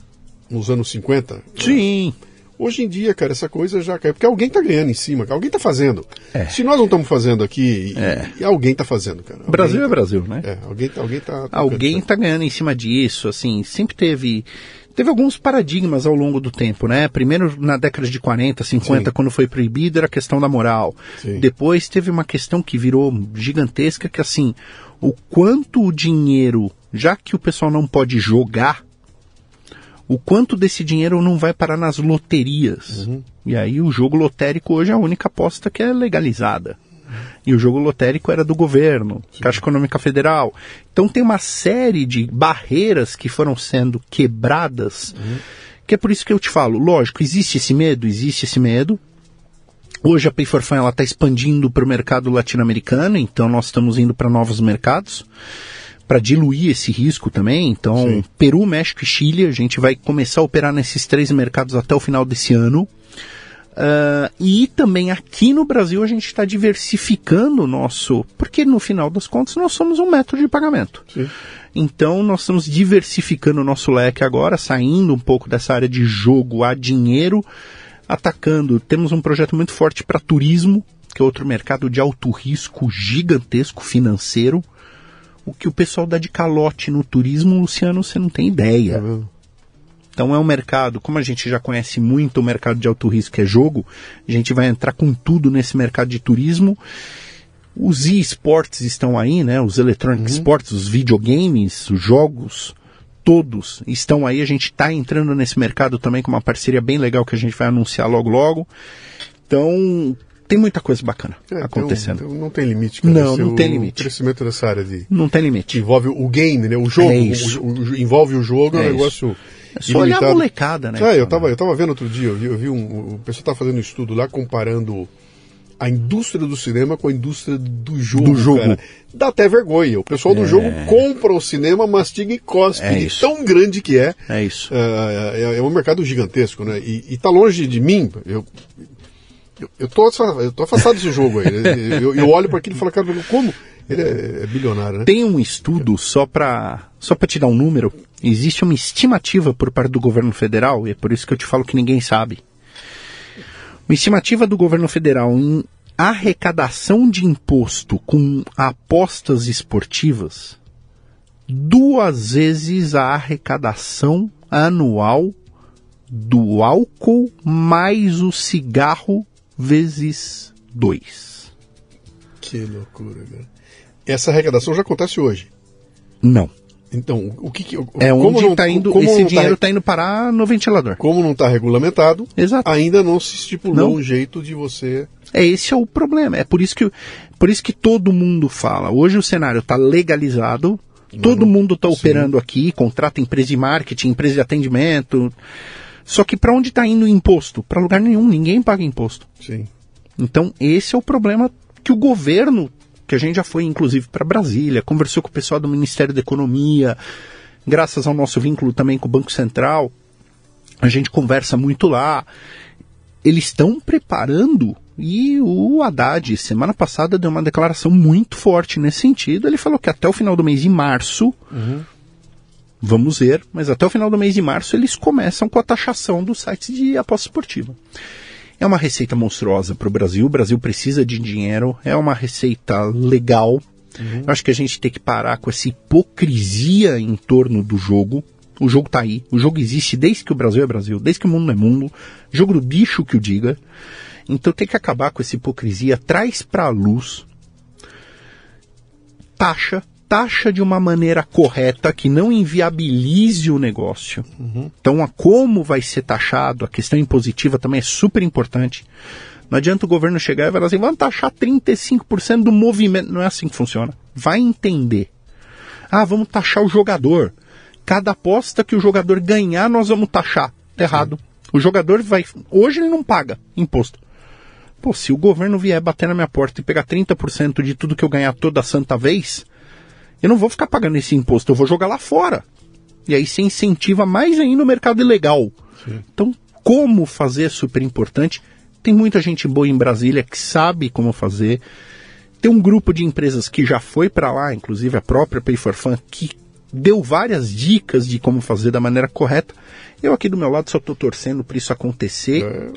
nos anos 50, Sim. Hoje em dia, cara, essa coisa já caiu. Porque alguém tá ganhando em cima. Alguém tá fazendo. É. Se nós não estamos fazendo aqui, É. e alguém tá fazendo, cara. Alguém Brasil tá- é Brasil, né? É, alguém, tá- alguém tá. Alguém está ganhando em cima disso, assim, sempre teve teve alguns paradigmas ao longo do tempo, né? Primeiro na década de 40, 50, Sim. quando foi proibido, era a questão da moral. Sim. Depois teve uma questão que virou gigantesca, que assim, o quanto o dinheiro, já que o pessoal não pode jogar, o quanto desse dinheiro não vai parar nas loterias. E aí o jogo lotérico hoje é a única aposta que é legalizada. E o jogo lotérico era do governo, Caixa Econômica Federal. Então tem uma série de barreiras que foram sendo quebradas, que é por isso que eu te falo, lógico, existe esse medo, existe esse medo. Hoje a Pay for Fun está expandindo para o mercado latino-americano, então nós estamos indo para novos mercados para diluir esse risco também. Então, Sim. Peru, México e Chile, a gente vai começar a operar nesses três mercados até o final desse ano. Uh, e também aqui no Brasil a gente está diversificando o nosso. Porque no final das contas nós somos um método de pagamento. Sim. Então nós estamos diversificando o nosso leque agora, saindo um pouco dessa área de jogo a dinheiro, atacando. Temos um projeto muito forte para turismo, que é outro mercado de alto risco gigantesco financeiro. O que o pessoal dá de calote no turismo, Luciano, você não tem ideia. É então é um mercado, como a gente já conhece muito o mercado de alto risco que é jogo, a gente vai entrar com tudo nesse mercado de turismo. Os e-sports estão aí, né? Os electronic uhum. sports, os videogames, os jogos, todos estão aí. A gente está entrando nesse mercado também com uma parceria bem legal que a gente vai anunciar logo logo. Então, tem muita coisa bacana é, acontecendo. Então, não tem limite. Cara. Não, não tem limite. O crescimento dessa área de... Não tem limite. Envolve o game, né? O jogo. É o, o, envolve o jogo, é, um negócio... Isso é só olhar a molecada, né? Ah, eu estava eu tava vendo outro dia, eu vi, eu vi um. O pessoal estava fazendo um estudo lá comparando a indústria do cinema com a indústria do jogo. Do jogo. Cara. Dá até vergonha. O pessoal do é. jogo compra o cinema, mastiga e cospe. É tão grande que é. É isso. É, é, é um mercado gigantesco, né? E, e tá longe de mim. Eu, eu, eu, tô, eu tô afastado desse jogo aí. Eu, eu olho para aquilo e falo, cara, como? Ele é, é bilionário, né? Tem um estudo, só para só te dar um número, existe uma estimativa por parte do governo federal, e é por isso que eu te falo que ninguém sabe. Uma estimativa do governo federal em arrecadação de imposto com apostas esportivas duas vezes a arrecadação anual do álcool mais o cigarro vezes dois. Que loucura, cara. Essa arrecadação já acontece hoje? Não. Então, o que, que é onde está indo esse tá dinheiro está tá indo parar no ventilador. Como não está regulamentado, Exato. ainda não se estipulou não. um jeito de você. É esse é o problema. É por isso que por isso que todo mundo fala. Hoje o cenário está legalizado. Não, todo mundo está operando aqui, contrata empresa de marketing, empresa de atendimento. Só que para onde está indo o imposto? Para lugar nenhum. Ninguém paga imposto. Sim. Então esse é o problema que o governo que a gente já foi inclusive para Brasília, conversou com o pessoal do Ministério da Economia, graças ao nosso vínculo também com o Banco Central, a gente conversa muito lá. Eles estão preparando e o Haddad, semana passada, deu uma declaração muito forte nesse sentido. Ele falou que até o final do mês de março, uhum. Vamos ver, mas até o final do mês de março eles começam com a taxação dos sites de aposta esportiva. É uma receita monstruosa para o Brasil. O Brasil precisa de dinheiro. É uma receita legal. Uhum. Eu acho que a gente tem que parar com essa hipocrisia em torno do jogo. O jogo está aí. O jogo existe desde que o Brasil é Brasil, desde que o mundo é mundo. Jogo do bicho que o diga. Então tem que acabar com essa hipocrisia. Traz para a luz. Taxa taxa de uma maneira correta que não inviabilize o negócio. Uhum. Então, a como vai ser taxado, a questão impositiva também é super importante. Não adianta o governo chegar e falar assim, vamos taxar 35% do movimento. Não é assim que funciona. Vai entender. Ah, vamos taxar o jogador. Cada aposta que o jogador ganhar, nós vamos taxar. Tá errado. O jogador vai. Hoje ele não paga imposto. Pô, se o governo vier bater na minha porta e pegar 30% de tudo que eu ganhar toda santa vez, eu não vou ficar pagando esse imposto, eu vou jogar lá fora. E aí você incentiva mais ainda o mercado ilegal. Sim. Então, como fazer é super importante. Tem muita gente boa em Brasília que sabe como fazer. Tem um grupo de empresas que já foi para lá, inclusive a própria Pay for Fun, que deu várias dicas de como fazer da maneira correta. Eu aqui do meu lado só estou torcendo para isso acontecer. É,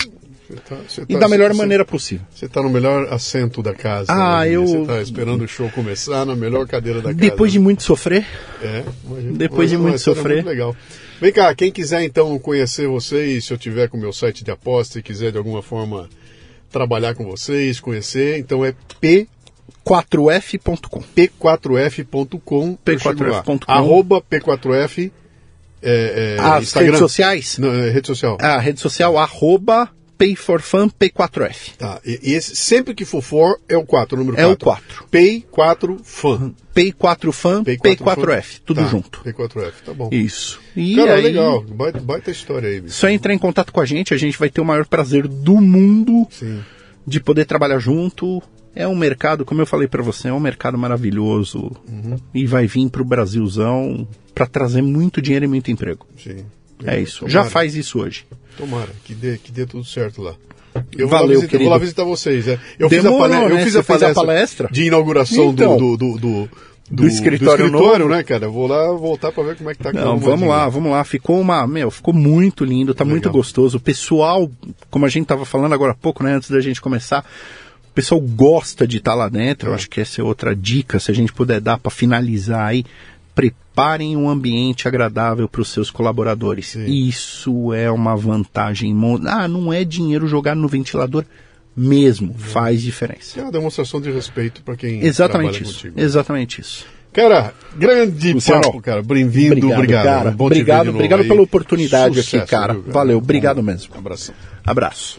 Tá, e tá, da melhor cê, maneira possível. Você está no melhor assento da casa. Ah, né? eu. Você está esperando o show começar na melhor cadeira da casa. Depois de muito sofrer. É. Imagina, Depois de muito sofrer. Muito legal. Vem cá, quem quiser então conhecer vocês, se eu tiver com o meu site de aposta e quiser de alguma forma trabalhar com vocês, conhecer, então é P 4f.com p4f.com p4f.com arroba p4f é, é, As Instagram. redes sociais? Não, é, rede social. Ah, rede social arroba Pay for Fun P4F. Tá, e, esse, sempre que for for é o 4, o número 4. É o 4. Pay 4 Fun. Pay 4 Fun, Pay 4 P4F, tudo tá, junto. P4F, tá bom. Isso. E Cara, aí, legal, baita, baita história aí. Bicho. Só entrar em contato com a gente, a gente vai ter o maior prazer do mundo. Sim de poder trabalhar junto. É um mercado, como eu falei para você, é um mercado maravilhoso Uhum. e vai vir para o Brasilzão para trazer muito dinheiro e muito emprego. Sim. É isso. Tomara, Já faz isso hoje. Tomara, que dê, que dê tudo certo lá. Eu Valeu, vou, lá visitar, vou lá visitar vocês. né? Eu Demorou, fiz a palestra, eu né? fiz Você a palestra, palestra? de inauguração do- Então. do, do, do, Do escritório novo. né, cara? Eu Vou lá voltar para ver como é que tá Não, vamos lá, vamos lá. Ficou uma, meu, ficou muito lindo, tá muito Legal. gostoso. O pessoal, como a gente tava falando agora há pouco, né, antes da gente começar, o pessoal gosta de estar lá dentro. Eu acho que essa é outra dica, se a gente puder dar para finalizar aí, preparem um ambiente agradável para os seus colaboradores. Sim. Isso é uma vantagem. Ah, não é dinheiro jogado no ventilador mesmo, faz diferença. É uma demonstração de respeito para quem Exatamente isso. contigo. Exatamente isso. Cara, grande Luciano, papo, cara. Bem-vindo, obrigado. cara. Obrigado, novo obrigado aí. pela oportunidade Sucesso, aqui, cara. viu, Valeu, obrigado mesmo. Abração. Abraço.